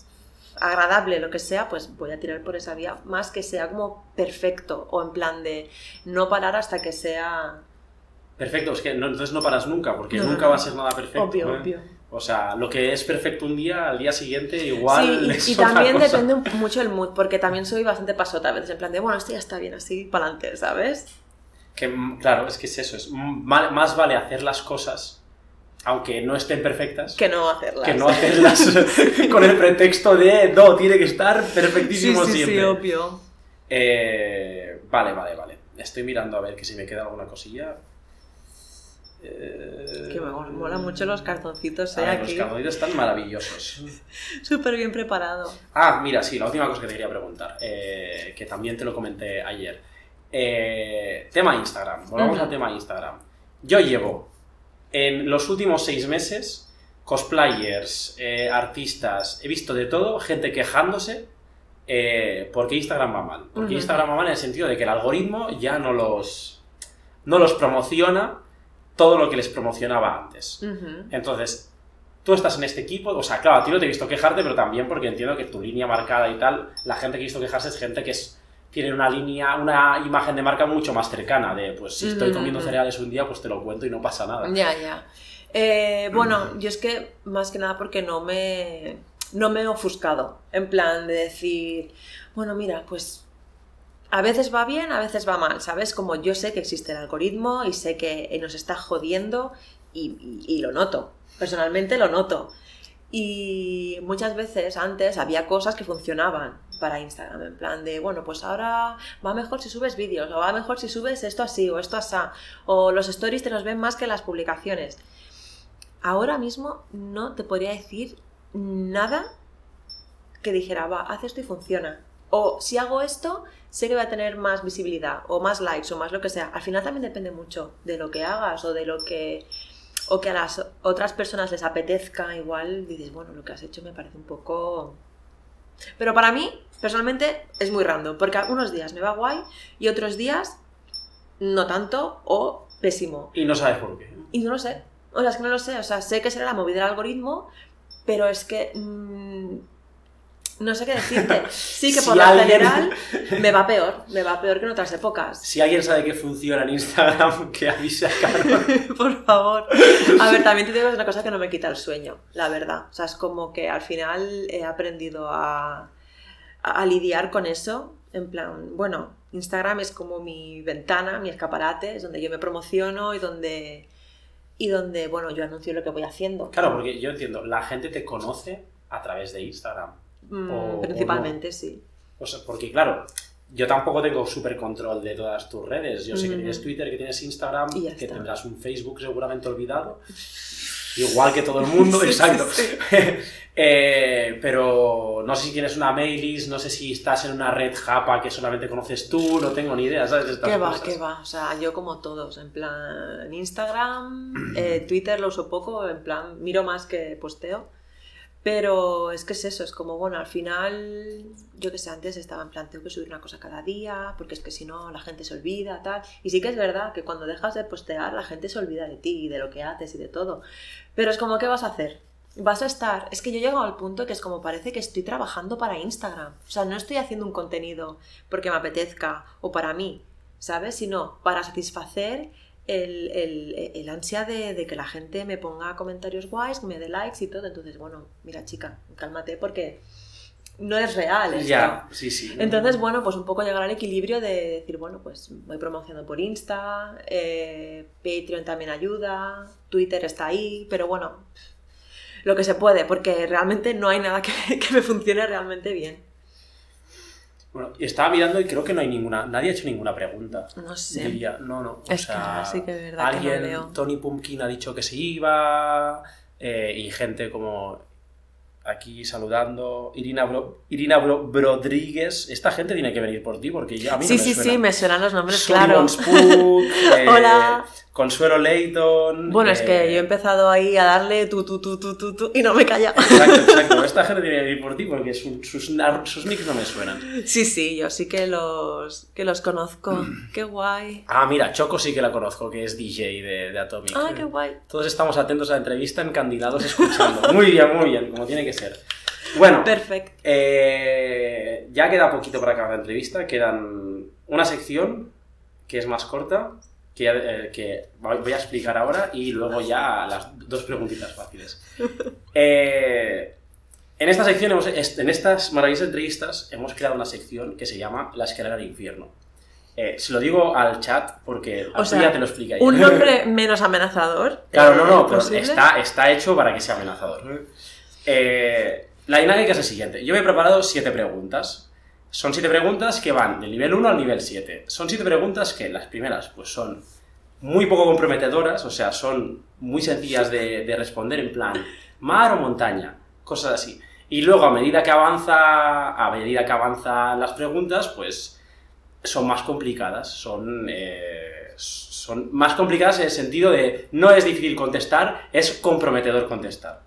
agradable, lo que sea, pues voy a tirar por esa vía, más que sea como perfecto, o en plan de no parar hasta que sea Perfecto, es que no- entonces no paras nunca, porque No, nunca no. va a ser nada perfecto. obvio, ¿eh? obvio. O sea, lo que es perfecto un día, al día siguiente igual Sí, y, también cosa. depende mucho el mood, porque también soy bastante pasota a veces, en plan de, bueno, esto ya está bien así, para adelante, ¿sabes? Que, claro, es que es eso, es más vale hacer las cosas aunque no estén perfectas, Que no hacerlas. que no hacerlas con el pretexto de no, tiene que estar Sí, perfectísimo sí, sí, siempre. obvio. Eh, vale, vale, vale. Estoy mirando a ver que si me queda alguna cosilla. Eh, Que me mola mucho los cartoncitos, ¿eh? los cartoncitos están maravillosos. Súper bien preparado. Ah, mira, sí, la última cosa que te quería preguntar, eh, que también te lo comenté ayer. Tema Instagram, volvamos al tema Instagram. Yo llevo en los últimos seis meses cosplayers, eh, artistas, he visto de todo, gente quejándose eh, porque Instagram va mal. Porque. Instagram va mal en el sentido de que el algoritmo ya no los, no los promociona todo lo que les promocionaba antes. Entonces, tú estás en este equipo, o sea, claro, a ti no te he visto quejarte, pero también porque entiendo que tu línea marcada y tal, la gente que he visto quejarse es gente que es, tiene una línea, una imagen de marca mucho más cercana, de pues si estoy comiendo cereales un día, pues te lo cuento y no pasa nada. Ya, ya. Eh, bueno, yo es que más que nada porque no me, no me he ofuscado. En plan de decir, bueno, mira, pues a veces va bien, a veces va mal, ¿sabes? Como yo sé que existe el algoritmo y sé que nos está jodiendo y, y- y lo noto. Personalmente lo noto. Y muchas veces antes había cosas que funcionaban para Instagram, en plan de, bueno, pues ahora va mejor si subes vídeos, o va mejor si subes esto así, o esto así, o los stories te los ven más que las publicaciones. Ahora mismo no te podría decir nada que dijera, va, haz esto y funciona. O si hago esto, sé que voy a tener más visibilidad, o más likes, o más lo que sea. Al final también depende mucho de lo que hagas, o de lo que o que a las otras personas les apetezca, igual dices, bueno, lo que has hecho me parece un poco... Pero para mí, personalmente, es muy random, porque unos días me va guay y otros días no tanto o pésimo. Y no sabes por qué. Y no lo sé, o sea, es que no lo sé, o sea, sé que será la movida del algoritmo, pero es que... mm, no sé qué decirte. Sí que por alguien- general me va peor, me va peor que en otras épocas. Si alguien sabe que funciona en Instagram, que avise a Carol. Por favor. A ver, también te digo que es una cosa que no me quita el sueño, la verdad. O sea, es como que al final he aprendido a, a- a lidiar con eso. En plan, bueno, Instagram es como mi ventana, mi escaparate, es donde yo me promociono y donde, y donde bueno, yo anuncio lo que voy haciendo. Claro, porque yo entiendo, la gente te conoce a través de Instagram. Mm, o- o principalmente, sí. O sea, porque claro, yo tampoco tengo súper control de todas tus redes. Yo sé que Ujú. tienes Twitter, que tienes Instagram, que está. tendrás un Facebook seguramente olvidado. Igual que todo el mundo, Sí, exacto. sí. Eh, pero no sé si tienes una mailis, no sé si estás en una red japa que solamente conoces tú, no tengo ni idea, ¿sabes? estas ¿Qué va, qué va? O sea, yo como todos, en plan Instagram, eh, Twitter lo uso poco, en plan miro más que posteo. Pero es que es eso, es como, bueno, al final, yo que sé, antes estaba en plan, que subir una cosa cada día, porque es que si no la gente se olvida, tal. Y sí que es verdad que cuando dejas de postear, la gente se olvida de ti y de lo que haces y de todo. Pero es como, ¿qué vas a hacer? Vas a estar, es que yo llego al punto que es como parece que estoy trabajando para Instagram. O sea, no estoy haciendo un contenido porque me apetezca o para mí, ¿sabes? Sino para satisfacer el, el- el ansia de, de que la gente me ponga comentarios guays, que me dé likes y todo. Entonces, bueno, mira chica, cálmate porque no es real. esto. Ya, sí, sí. Entonces, bueno, pues un poco llegar al equilibrio de decir, bueno, pues voy promocionando por Insta, eh, Patreon también ayuda, Twitter está ahí, pero bueno, lo que se puede, porque realmente no hay nada que, que me funcione realmente bien. Bueno, estaba mirando y creo que no hay ninguna, nadie ha hecho ninguna pregunta. No sé. Diría, no, no. o Es que sea, sí que es verdad que no alguien, leo. Tony Pumpkin ha dicho que se iba, eh, y gente como aquí saludando, Irina, Bro, Irina Bro- Brodríguez, esta gente tiene que venir por ti porque ya a mí Sí, no me sí, suena. sí, me suenan los nombres, claro. Spook, eh, Hola. Consuelo Layton. Bueno, es que eh, yo he empezado ahí a darle tu, tu, tu, tu, tu, tu, y no me calla. Exacto, exacto. Esta gente tiene que venir por ti porque su- sus, sus nicks no me suenan. Sí, sí, yo sí que los, que los conozco. Qué guay. Ah, mira, Choco sí que la conozco, que es DJ de, de Atomic. Ah, qué guay. Todos estamos atentos a la entrevista, encandilados escuchando. Muy bien, muy bien, como tiene que ser. Bueno, Perfecto. eh, ya queda poquito para acabar la entrevista. Quedan una sección que es más corta, que, eh, que voy a explicar ahora y luego ya las dos preguntitas fáciles. Eh, en esta sección, hemos- en estas maravillosas entrevistas, hemos creado una sección que se llama La escalera del infierno. Eh, se lo digo al chat porque O sea, ya te lo explica. Un nombre menos amenazador. Claro, eh, no, no, pero está, está hecho para que sea amenazador. Eh, la dinámica es la siguiente. Yo me he preparado siete preguntas. Son siete preguntas que van del nivel 1 al nivel 7. Son siete preguntas que las primeras pues son muy poco comprometedoras, o sea, son muy sencillas de, de responder en plan mar o montaña, cosas así. Y luego a medida que avanza, a medida que avanzan las preguntas, pues son más complicadas, son, eh, son más complicadas en el sentido de no es difícil contestar, es comprometedor contestar.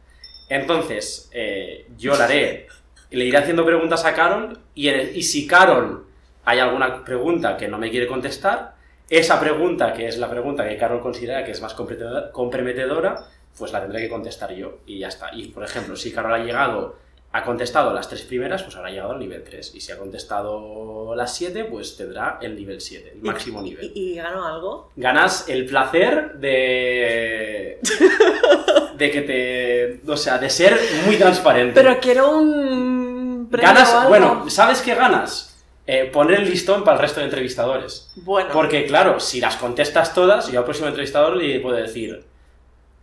Entonces, eh, yo le haré, le iré haciendo preguntas a Carol y, en el- y si Carol hay alguna pregunta que no me quiere contestar, esa pregunta, que es la pregunta que Carol considera que es más comprometedora- pues la tendré que contestar yo y ya está. Y, por ejemplo, si Carol ha llegado, ha contestado las tres primeras, pues habrá llegado al nivel 3. Y si ha contestado las 7, pues tendrá el nivel 7, el máximo nivel. ¿Y, y ganó algo? Ganas el placer de... de que te... O sea, de ser muy transparente. Pero quiero un premio o Ganas, algo. bueno, ¿sabes qué ganas? Eh, poner el listón para el resto de entrevistadores. Bueno. Porque, claro, si las contestas todas, yo al próximo entrevistador le puedo decir,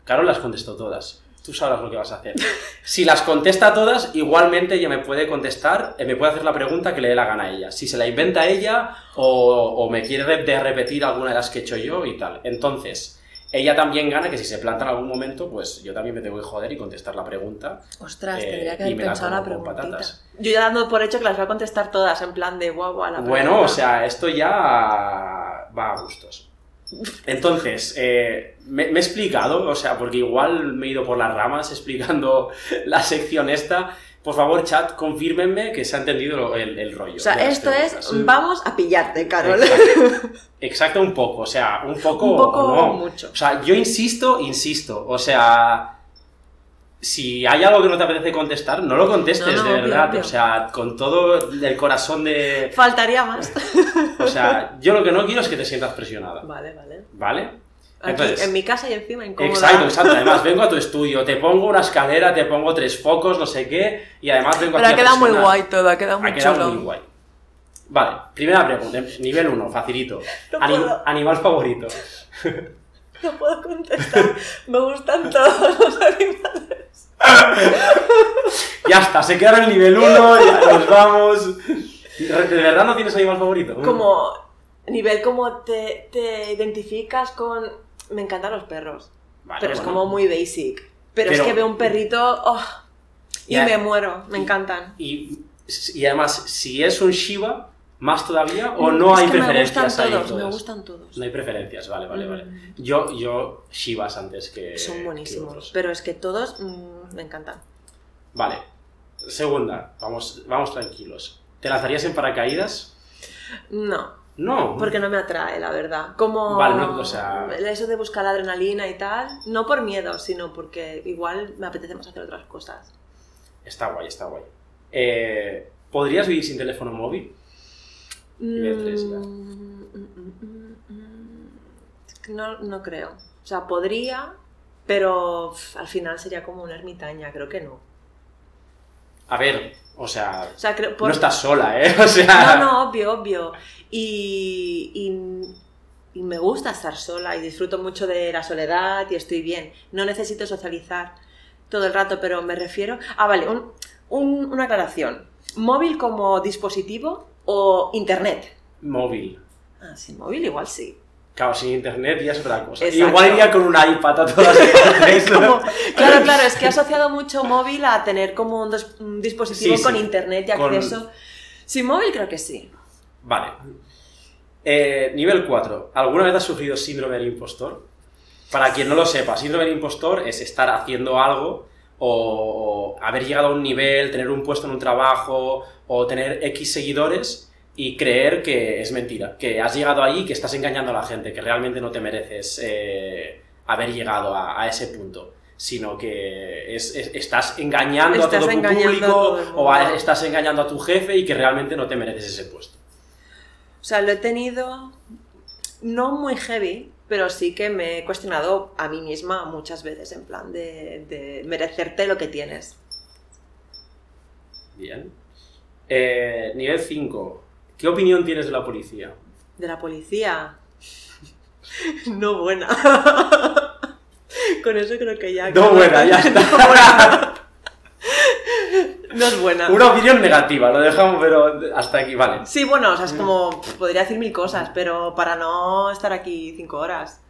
Carol las contestó todas. Tú sabrás lo que vas a hacer. Si las contesta todas, igualmente ella me puede contestar, eh, me puede hacer la pregunta que le dé la gana a ella. Si se la inventa ella o, o me quiere re- de repetir alguna de las que he hecho yo y tal. Entonces, ella también gana que si se planta en algún momento, pues yo también me tengo que joder y contestar la pregunta. Ostras, eh, tendría que y haber me la pensado la preguntita. patatas. Yo ya dando por hecho que las voy a contestar todas, en plan de guau, guau, la Bueno, pregunta. o sea, esto ya va a gustos. Entonces, eh, me, me he explicado, o sea, porque igual me he ido por las ramas explicando la sección esta. Por favor, chat, confírmenme que se ha entendido lo- el, el rollo. O sea, esto es, vamos a pillarte, Carol. Exacto. Exacto, un poco, o sea, un poco, Un poco o no. mucho. O sea, yo insisto, insisto, o sea, si hay algo que no te apetece contestar, no lo contestes, No, no, de verdad, o sea, con todo el corazón de... Faltaría más. O sea, yo lo que no quiero es que te sientas presionada, vale, vale. ¿vale? Aquí, Entonces- en mi casa y encima incómoda. Exacto, exacto. Además, vengo a tu estudio, te pongo una escalera, te pongo tres focos, no sé qué, y además vengo Pero aquí ha a quedado muy guay todo, ha quedado muy Ha quedado chulo. muy guay. Vale, primera pregunta, nivel 1, facilito. No Anim- puedo. animal favorito. No puedo contestar. Me gustan todos los animales. Ya está, se queda en el nivel 1, ya nos vamos. ¿De verdad no tienes animal favorito? Como nivel como te, te identificas con... Me encantan los perros. Vale, pero es como muy basic. Pero, Pero- es que veo un perrito oh, y me muero. Me encantan. Y, y además, si es un Shiva, más todavía, o no Es hay que preferencias Me gustan ahí todos, me gustan todos. No hay preferencias, vale, vale, vale. Mm. Yo, yo Shivas antes que. Son que buenísimos. otros. Pero es que todos mm, me encantan. Vale. Segunda, vamos, vamos tranquilos. ¿Te lanzarías en paracaídas? No, No. porque no me atrae, la verdad. Como Vale, no, o sea- eso de buscar la adrenalina y tal, no por miedo, sino porque igual me apetece más hacer otras cosas. Está guay, está guay. Eh, ¿Podrías vivir sin teléfono móvil? Mm, No, no creo. O sea, podría, pero al final sería como una ermitaña, creo que no. A ver, o sea, O sea, creo, por- no estás sola, ¿eh? O sea, No, no, obvio, obvio. Y, y, y me gusta estar sola y disfruto mucho de la soledad y estoy bien. No necesito socializar todo el rato, pero me refiero... Ah, vale, un- un- una aclaración. ¿Móvil como dispositivo o internet? móvil. Ah, sí, móvil igual sí. Claro, sin internet ya es otra cosa. Exacto. Igual iría con un iPad a todas partes. ¿no? Como- claro, claro, es que he asociado mucho móvil a tener como un, dos- un dispositivo Sí, con sí. internet y Con- acceso. Sin móvil creo que sí. Vale. Eh, nivel 4. ¿Alguna vez has sufrido síndrome del impostor? Para quien no lo sepa, síndrome del impostor es estar haciendo algo o haber llegado a un nivel, tener un puesto en un trabajo o tener X seguidores y creer que es mentira, que has llegado ahí y que estás engañando a la gente, que realmente no te mereces eh, haber llegado a, a ese punto sino que es- es- estás engañando Estás a todo tu a público todo el o a- estás engañando a tu jefe y que realmente no te mereces ese puesto. O sea, lo he tenido no muy heavy, pero sí que me he cuestionado a mí misma muchas veces, en plan de, de merecerte lo que tienes. Bien. Eh, nivel 5. ¿Qué opinión tienes de la policía? de la policía. No buena. Con eso creo que ya. No buena, ya está. No buena. No es buena. Una opinión negativa, lo dejamos, pero hasta aquí, vale. Sí, bueno, o sea, es como. Podría decir mil cosas, pero para no estar aquí cinco horas.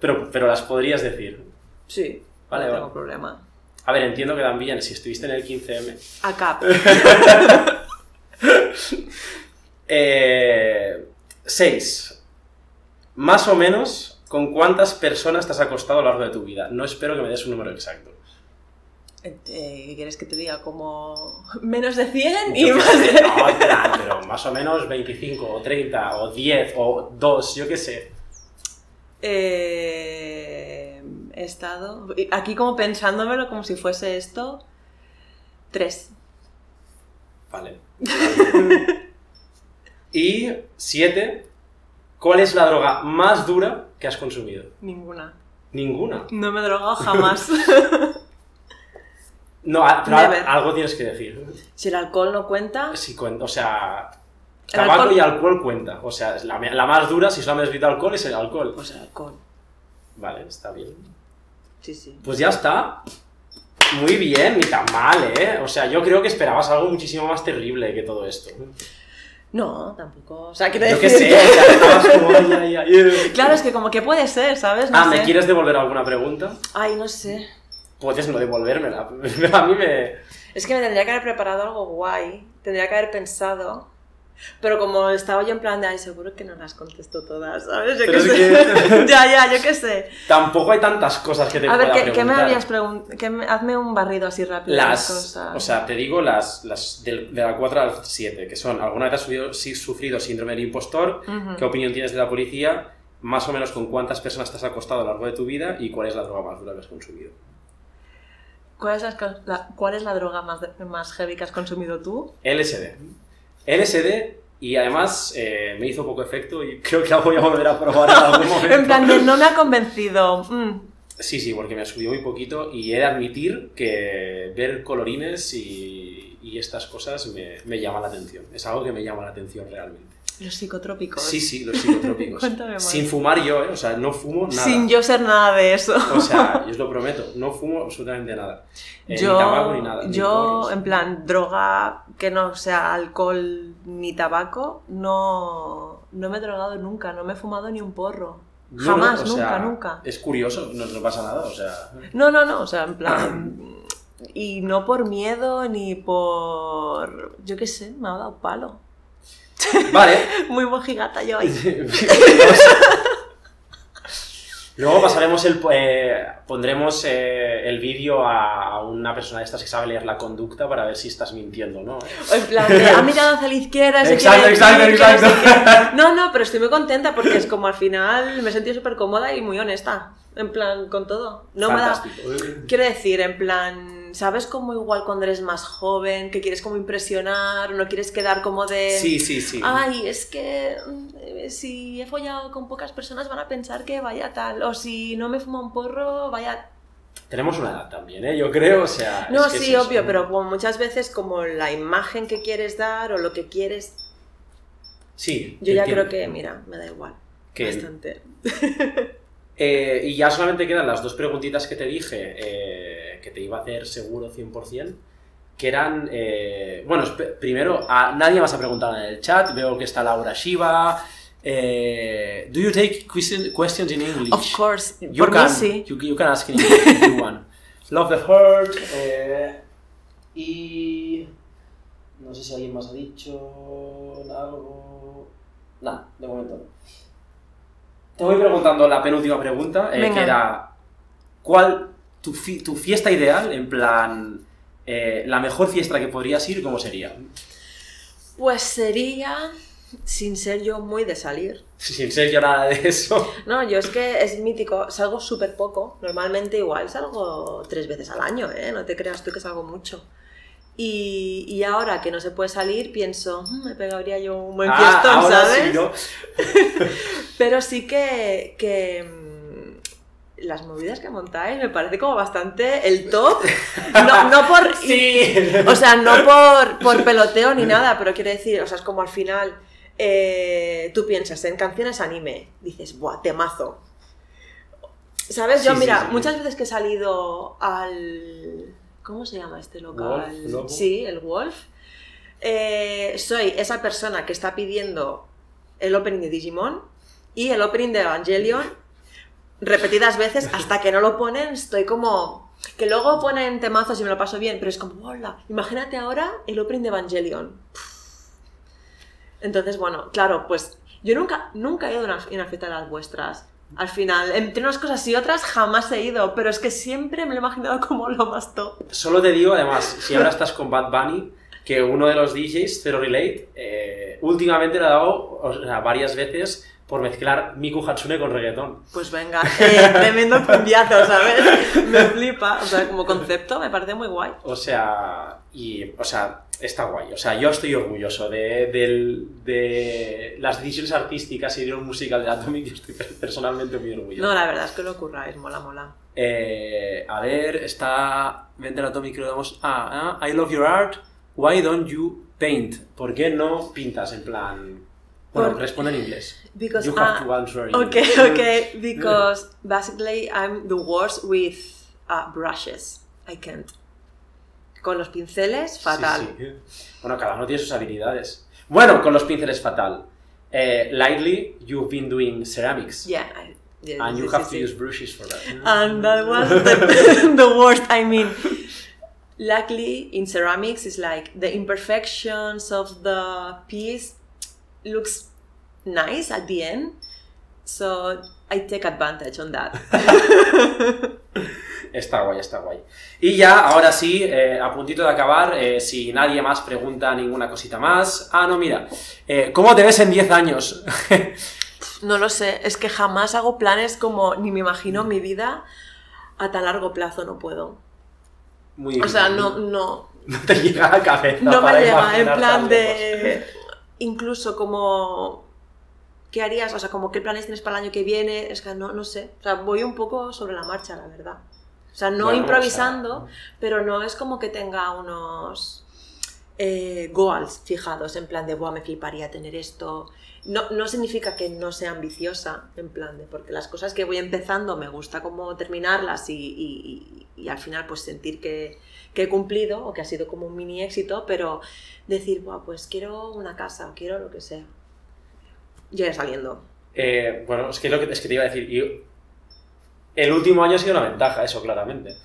Pero, pero las podrías decir. Sí, Vale, no vale. tengo problema. A ver, entiendo que también, si estuviste en el 15M. Acá. Eh, seis. Más o menos, ¿con cuántas personas te has acostado a lo largo de tu vida? No espero que me des un número exacto. Eh, ¿Qué quieres que te diga? Como menos de 100 y Yo más de... no, pero más o menos 25, o 30, o 10, o 2, yo qué sé. Eh, he estado aquí como pensándomelo como si fuese esto. Tres. Vale. y 7. ¿Cuál es la droga más dura que has consumido? Ninguna. Ninguna. No me he drogado jamás. No, a- pero algo tienes que decir. si el alcohol no cuenta, Sí, cuen- o sea, El tabaco alcohol- y alcohol cuenta. O sea, la, la más dura, si solamente has bebido alcohol, es el alcohol. pues el alcohol. Vale, está bien. Sí, sí. Pues ya está. Muy bien, ni tan mal, ¿eh? O sea, yo creo que esperabas algo muchísimo más terrible que todo esto. No, tampoco. O sea, quiero Yo decir. qué sé, estabas como, ay, ay, ay. Claro, es que como que puede ser, ¿sabes? No Ah, sé. ¿me quieres devolver alguna pregunta? Ay, no sé. Puedes no devolvérmela. A mí me... Es que me tendría que haber preparado algo guay. Tendría que haber pensado. Pero como estaba yo en plan de, ay, seguro que no las contesto todas, ¿sabes? Yo Pero qué es sé. que- ya, ya, yo qué sé. Tampoco hay tantas cosas que te A ver, ¿qué, qué me habrías preguntado? Hazme un barrido así rápido. de Las, cosas. o sea, te digo las, las del- de, la 4 al 7, que son, ¿alguna vez has sufrido, sí, sufrido síndrome del impostor? ¿Qué opinión tienes de la policía? Más o menos con cuántas personas te has acostado a lo largo de tu vida y cuál es la droga más dura que has consumido. ¿Cuál, es la, la- cuál es la droga más, de- más heavy que has consumido tú? LSD. LSD y además eh, me hizo poco efecto y creo que la voy a volver a probar en algún momento. En plan de, no me ha convencido. Mm. Sí, sí, porque me subió muy poquito y he de admitir que ver colorines y, y estas cosas me, me llama la atención. Es algo que me llama la atención realmente. Los psicotrópicos. Sí, sí, los psicotrópicos. Cuéntame más. Sin fumar yo, ¿eh? O sea, no fumo nada. Sin yo ser nada de eso. O sea, yo os lo prometo, no fumo absolutamente nada. Eh, yo, Ni tabaco ni nada. ni yo porros. en plan, droga que no sea alcohol ni tabaco, no, no me he drogado nunca, no me he fumado ni un porro. No, Jamás, no, nunca, sea, nunca. Es curioso, no, no pasa nada, o sea... No, no, no, o sea, en plan... Y no por miedo ni por... Yo qué sé, me ha dado palo. Vale. Muy mojigata yo ahí. Luego pasaremos el... eh, pondremos eh, el vídeo a, una persona de estas que sabe leer la conducta para ver si estás mintiendo, ¿no? En plan, de, ha mirado hacia la izquierda. se Exacto, quiere exacto, exacto. No, no, pero estoy muy contenta porque es como al final me he sentido súper cómoda y muy honesta. En plan, con todo. No me da. Quiero decir, en plan, ¿sabes como igual cuando eres más joven, que quieres como impresionar, no quieres quedar como de... Sí, sí, sí. Ay, es que eh, si he follado con pocas personas van a pensar que vaya tal, o si no me fumo un porro, vaya... Tenemos una edad también, ¿eh? Yo creo, o sea... No, es que sí, es obvio, pero como muchas veces como la imagen que quieres dar o lo que quieres... Sí. Yo ya entiendo. creo que, mira, me da igual. Bastante. Eh, y ya solamente quedan las dos preguntitas que te dije, eh, que te iba a hacer seguro 100%, que eran, eh, bueno, primero, a nadie más ha preguntado en el chat, veo que está Laura Shiva. eh, do you take question- questions in English? Of course, You por can, mí sí. You, you can ask in English if you want. Love the Heart. eh, y. No sé si alguien más ha dicho algo. Nada, de momento no. Te voy preguntando la penúltima pregunta, eh, que era: ¿Cuál tu, fi- tu fiesta ideal? En plan, eh, la mejor fiesta que podrías ir, ¿cómo sería? Pues sería, sin ser yo muy de salir. Sin ser yo nada de eso. No, yo es que es mítico, salgo súper poco. Normalmente igual salgo tres veces al año, ¿eh? No te creas tú que salgo mucho. Y, y ahora que no se puede salir, pienso, "Mm, me pegaría yo un buen Ah, fiestón, ¿sabes? sí, ¿no? Pero sí que, que las movidas que montáis me parece como bastante el top. No, no por... Sí. O sea, no por, por peloteo ni nada, pero quiero decir, o sea, es como al final eh, tú piensas en canciones anime, dices, ¡buah, temazo! ¿Sabes? Yo, Sí, mira, sí. muchas veces que he salido al... ¿Cómo se llama este local? Wolf. Sí, el Wolf. Eh, soy esa persona que está pidiendo el opening de Digimon y el opening de Evangelion repetidas veces hasta que no lo ponen, estoy como... Que luego ponen temazos y me lo paso bien, pero es como, hola, imagínate ahora el opening de Evangelion. Entonces, bueno, claro, pues yo nunca, nunca he ido a una, a una fiesta de las vuestras. Al final, entre unas cosas y otras jamás he ido, pero es que siempre me lo he imaginado como lo más top. Solo te digo, además, si ahora estás con Bad Bunny, que uno de los DJs, Zero Relate, eh, últimamente le ha dado o sea, varias veces por mezclar Miku Hatsune con reggaetón. Pues venga, eh, tremendo cumbiazo, ¿sabes? Me flipa, o sea, como concepto me parece muy guay. O sea, y, o sea, está guay. O sea, yo estoy orgulloso de, del- de las decisiones artísticas y de un musical de Atomic. Yo estoy personalmente muy orgulloso. No, la verdad es que lo curráis, mola, mola. Eh, a ver, está Mental Atomic que lo damos. Ah, ah, I love your art. Why don't you paint? ¿Por qué no pintas en plan? Bueno, Por- responde en inglés. Because, you have ah, to answer in Okay, English. okay, because basically I'm the worst with uh, brushes. I can't. Con los pinceles, fatal. sí. Bueno, cada uno tiene sus habilidades. Bueno, con los pinceles fatal. Eh, lately, you've been doing ceramics. Yeah, I- yeah, And you sí, have sí, to sí. use brushes for that. And that was the, the worst, I mean. Luckily, in ceramics, it's like the imperfections of the piece looks nice at the end. So I take advantage on that. Está guay, está guay. Y ya, ahora sí, eh, a puntito de acabar, eh, si nadie más pregunta ninguna cosita más. Ah, no, mira. eh, ¿Cómo te ves en 10 años? No lo sé, es que jamás hago planes como ni me imagino mi vida a tan largo plazo, no puedo. Muy O sea, no, no, No te llega a la cabeza. no me llega en plan de... Incluso como... ¿Qué harías? O sea, como qué planes tienes para el año que viene. Es que no, no sé. O sea, voy un poco sobre la marcha, la verdad. O sea, no Bueno, improvisando, o sea, pero no es como que tenga unos eh, goals fijados en plan de, Buah, me fliparía tener esto. No, no significa que no sea ambiciosa, en plan de, porque las cosas que voy empezando me gusta como terminarlas y, y- al final pues sentir que, que he cumplido o que ha sido como un mini éxito, pero decir, Buah, pues quiero una casa o quiero lo que sea. Ya saliendo. Eh, bueno, es que, lo que, es que te iba a decir. y el último año ha sido una ventaja, eso, claramente.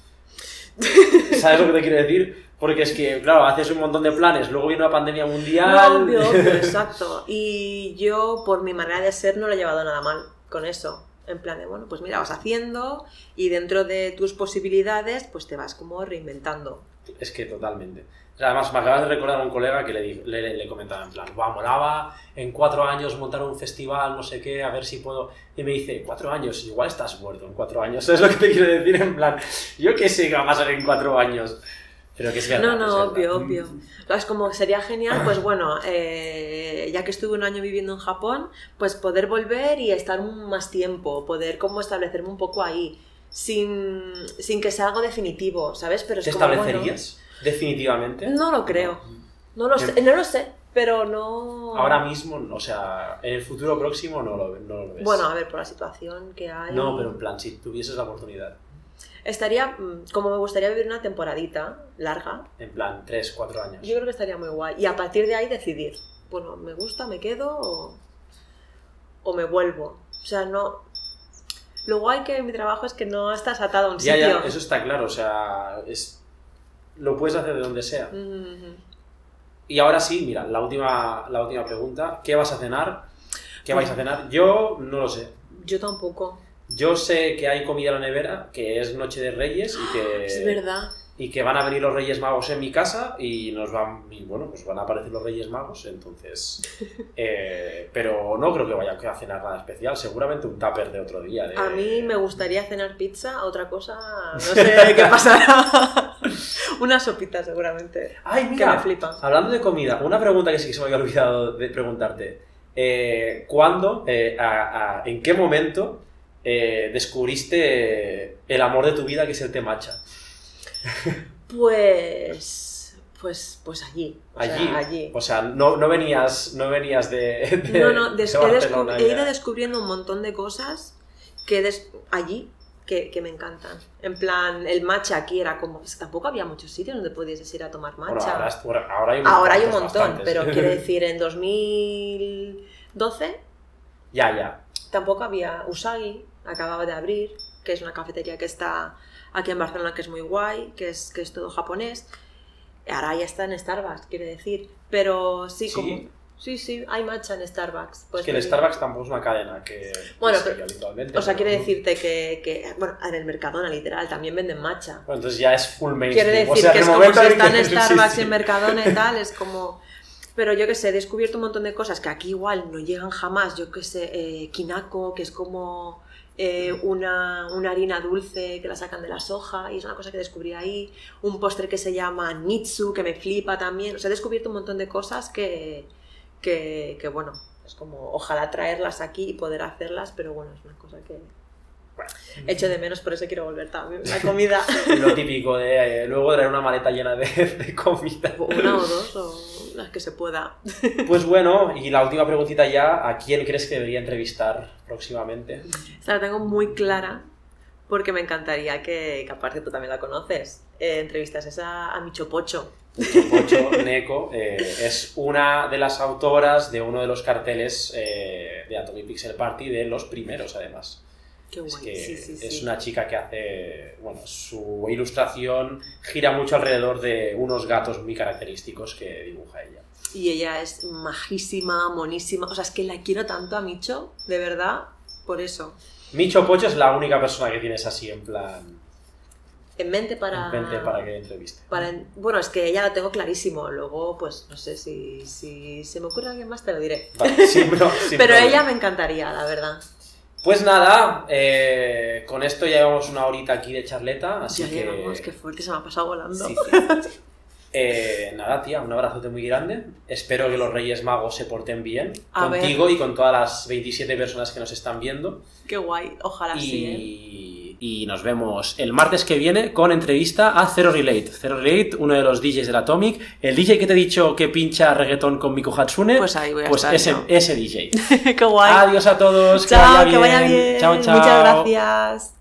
¿Sabes lo que te quiero decir? Porque es que, claro, haces un montón de planes, luego viene una pandemia mundial. No, obvio, exacto. Y yo, por mi manera de ser, no lo he llevado nada mal con eso. En plan de, bueno, pues mira, vas haciendo y dentro de tus posibilidades, pues te vas como reinventando. Es que totalmente. O sea, Además, me acabas de recordar a un colega que le, le, le comentaba en plan, va, molaba en cuatro años montar un festival, no sé qué, a ver si puedo... Y me dice, cuatro años, igual estás muerto en cuatro años. ¿Sabes lo que te quiero decir? En plan, yo qué sé qué va a pasar en cuatro años. Pero que es verdad. No, no, es obvio, obvio. Es como sería genial, pues bueno, eh, ya que estuve un año viviendo en Japón, pues poder volver y estar un- más tiempo, poder como establecerme un poco ahí, sin, sin que sea algo definitivo, ¿sabes? Pero es ¿Te como, bueno, establecerías? Definitivamente. no lo creo. No lo, sé, no lo sé, pero no... Ahora mismo, o sea, en el futuro próximo no lo, no lo ves. Bueno, a ver, por la situación que hay... No, pero en plan, si tuvieses la oportunidad. Estaría, mm, como me gustaría vivir una temporadita larga, En plan, tres, cuatro años. yo creo que estaría muy guay. Y a partir de ahí decidir, bueno, me gusta, me quedo o, o me vuelvo. O sea, no... Lo guay que en mi trabajo es que no estás atado a un Ya, sitio. ya, eso está claro, o sea, es... Lo puedes hacer de donde sea. Y ahora sí, mira, la última, la última pregunta. ¿Qué vas a cenar? ¿Qué vais a cenar? Yo no lo sé. Yo tampoco. Yo sé que hay comida en la nevera, que es Noche de Reyes y que, Es verdad. y que van a venir los Reyes Magos en mi casa y nos van, y bueno, pues van a aparecer los Reyes Magos, entonces... eh, pero no creo que vaya a cenar nada especial, seguramente un tupper de otro día. de- A mí me gustaría cenar pizza, otra cosa, no sé qué pasará. Una sopita seguramente. Ay, Que mira, me flipa. hablando de comida, una pregunta que sí que se me había olvidado de preguntarte. Eh, ¿Cuándo, eh, a- a- en qué momento eh, descubriste el amor de tu vida que es el té matcha? Pues. Pues, pues allí. o sea, Allí. allí. O sea, no, no venías, no venías de, de- No, no, de he, ido descubriendo un montón de cosas que des- allí que, que me encantan. En plan, el matcha aquí era como... tampoco había muchos sitios donde pudieses ir a tomar Bueno, matcha. ahora, hay, unos Ahora hay un montón, bastantes. pero quiero decir, en 2012 ya, ya. tampoco había Usagi, acababa de abrir, que es una cafetería que está aquí en Barcelona que es muy guay, que es, que es todo japonés. Ahora ya está en Starbucks, quiere decir. Pero sí, Sí. como... Sí, sí, hay matcha en Starbucks. es Pues que el. Starbucks tampoco es una cadena que Bueno, que pero-. O sea, pero- quiere decirte que, que, bueno, en el Mercadona, literal, también venden matcha. Bueno, entonces ya es full mainstream. Quiere decir o sea, que es como si está en Starbucks y en Mercadona y tal, es como... Pero yo que sé, he descubierto un montón de cosas que aquí igual no llegan jamás. Yo que sé, eh, kinako, que es como eh, una, una harina dulce que la sacan de la soja y es una cosa que descubrí ahí. Un postre que se llama nitsu, que me flipa también. O sea, he descubierto un montón de cosas que, que, que, bueno, es como ojalá traerlas aquí y poder hacerlas, pero bueno, es una cosa que Bueno. echo de menos, por eso quiero volver también. La comida, Lo típico de eh, luego traer una maleta llena de, de comida. una o dos o las que se pueda. Pues bueno, y la última preguntita ya, ¿a quién crees que debería entrevistar próximamente? Esta la tengo muy clara porque me encantaría que, que aparte tú también la conoces, eh, entrevistases a, a Micho Pocho. Pocho Neko eh, es una de las autoras de uno de los carteles eh, de Atomic Pixel Party, de los primeros además. Qué guay, Es que sí, sí, sí. es una chica que hace, bueno, su ilustración gira mucho alrededor de unos gatos muy característicos que dibuja ella. Y ella es majísima, monísima. O sea, es que la quiero tanto a Micho, de verdad, por eso. Micho Pocho es la única persona que tienes así en plan, En mente para... en mente para que entreviste. para- bueno, es que ella lo tengo clarísimo. Luego, pues, no sé si, si se me ocurre alguien más, te lo diré. Vale, Pero problema. ella me encantaría, la verdad. Pues nada, eh, con esto ya llevamos una horita aquí de charleta, así ya que... llegamos, qué fuerte, se me ha pasado volando. Sí, sí. Eh, nada, tía, un abrazote muy grande. Espero que los Reyes Magos se porten bien A ver. contigo y con todas las 27 personas que nos están viendo. Qué guay, ojalá sí, ¿eh? Y, y nos vemos el martes que viene con entrevista a Zero Relate. Zero Relate, uno de los DJs del Atomic. El DJ que te he dicho que pincha reggaetón con Miku Hatsune. Pues ahí voy a pues estar ese, ese DJ. Qué guay. Adiós a todos. Chao, que vaya bien. Chao, chao. Muchas gracias.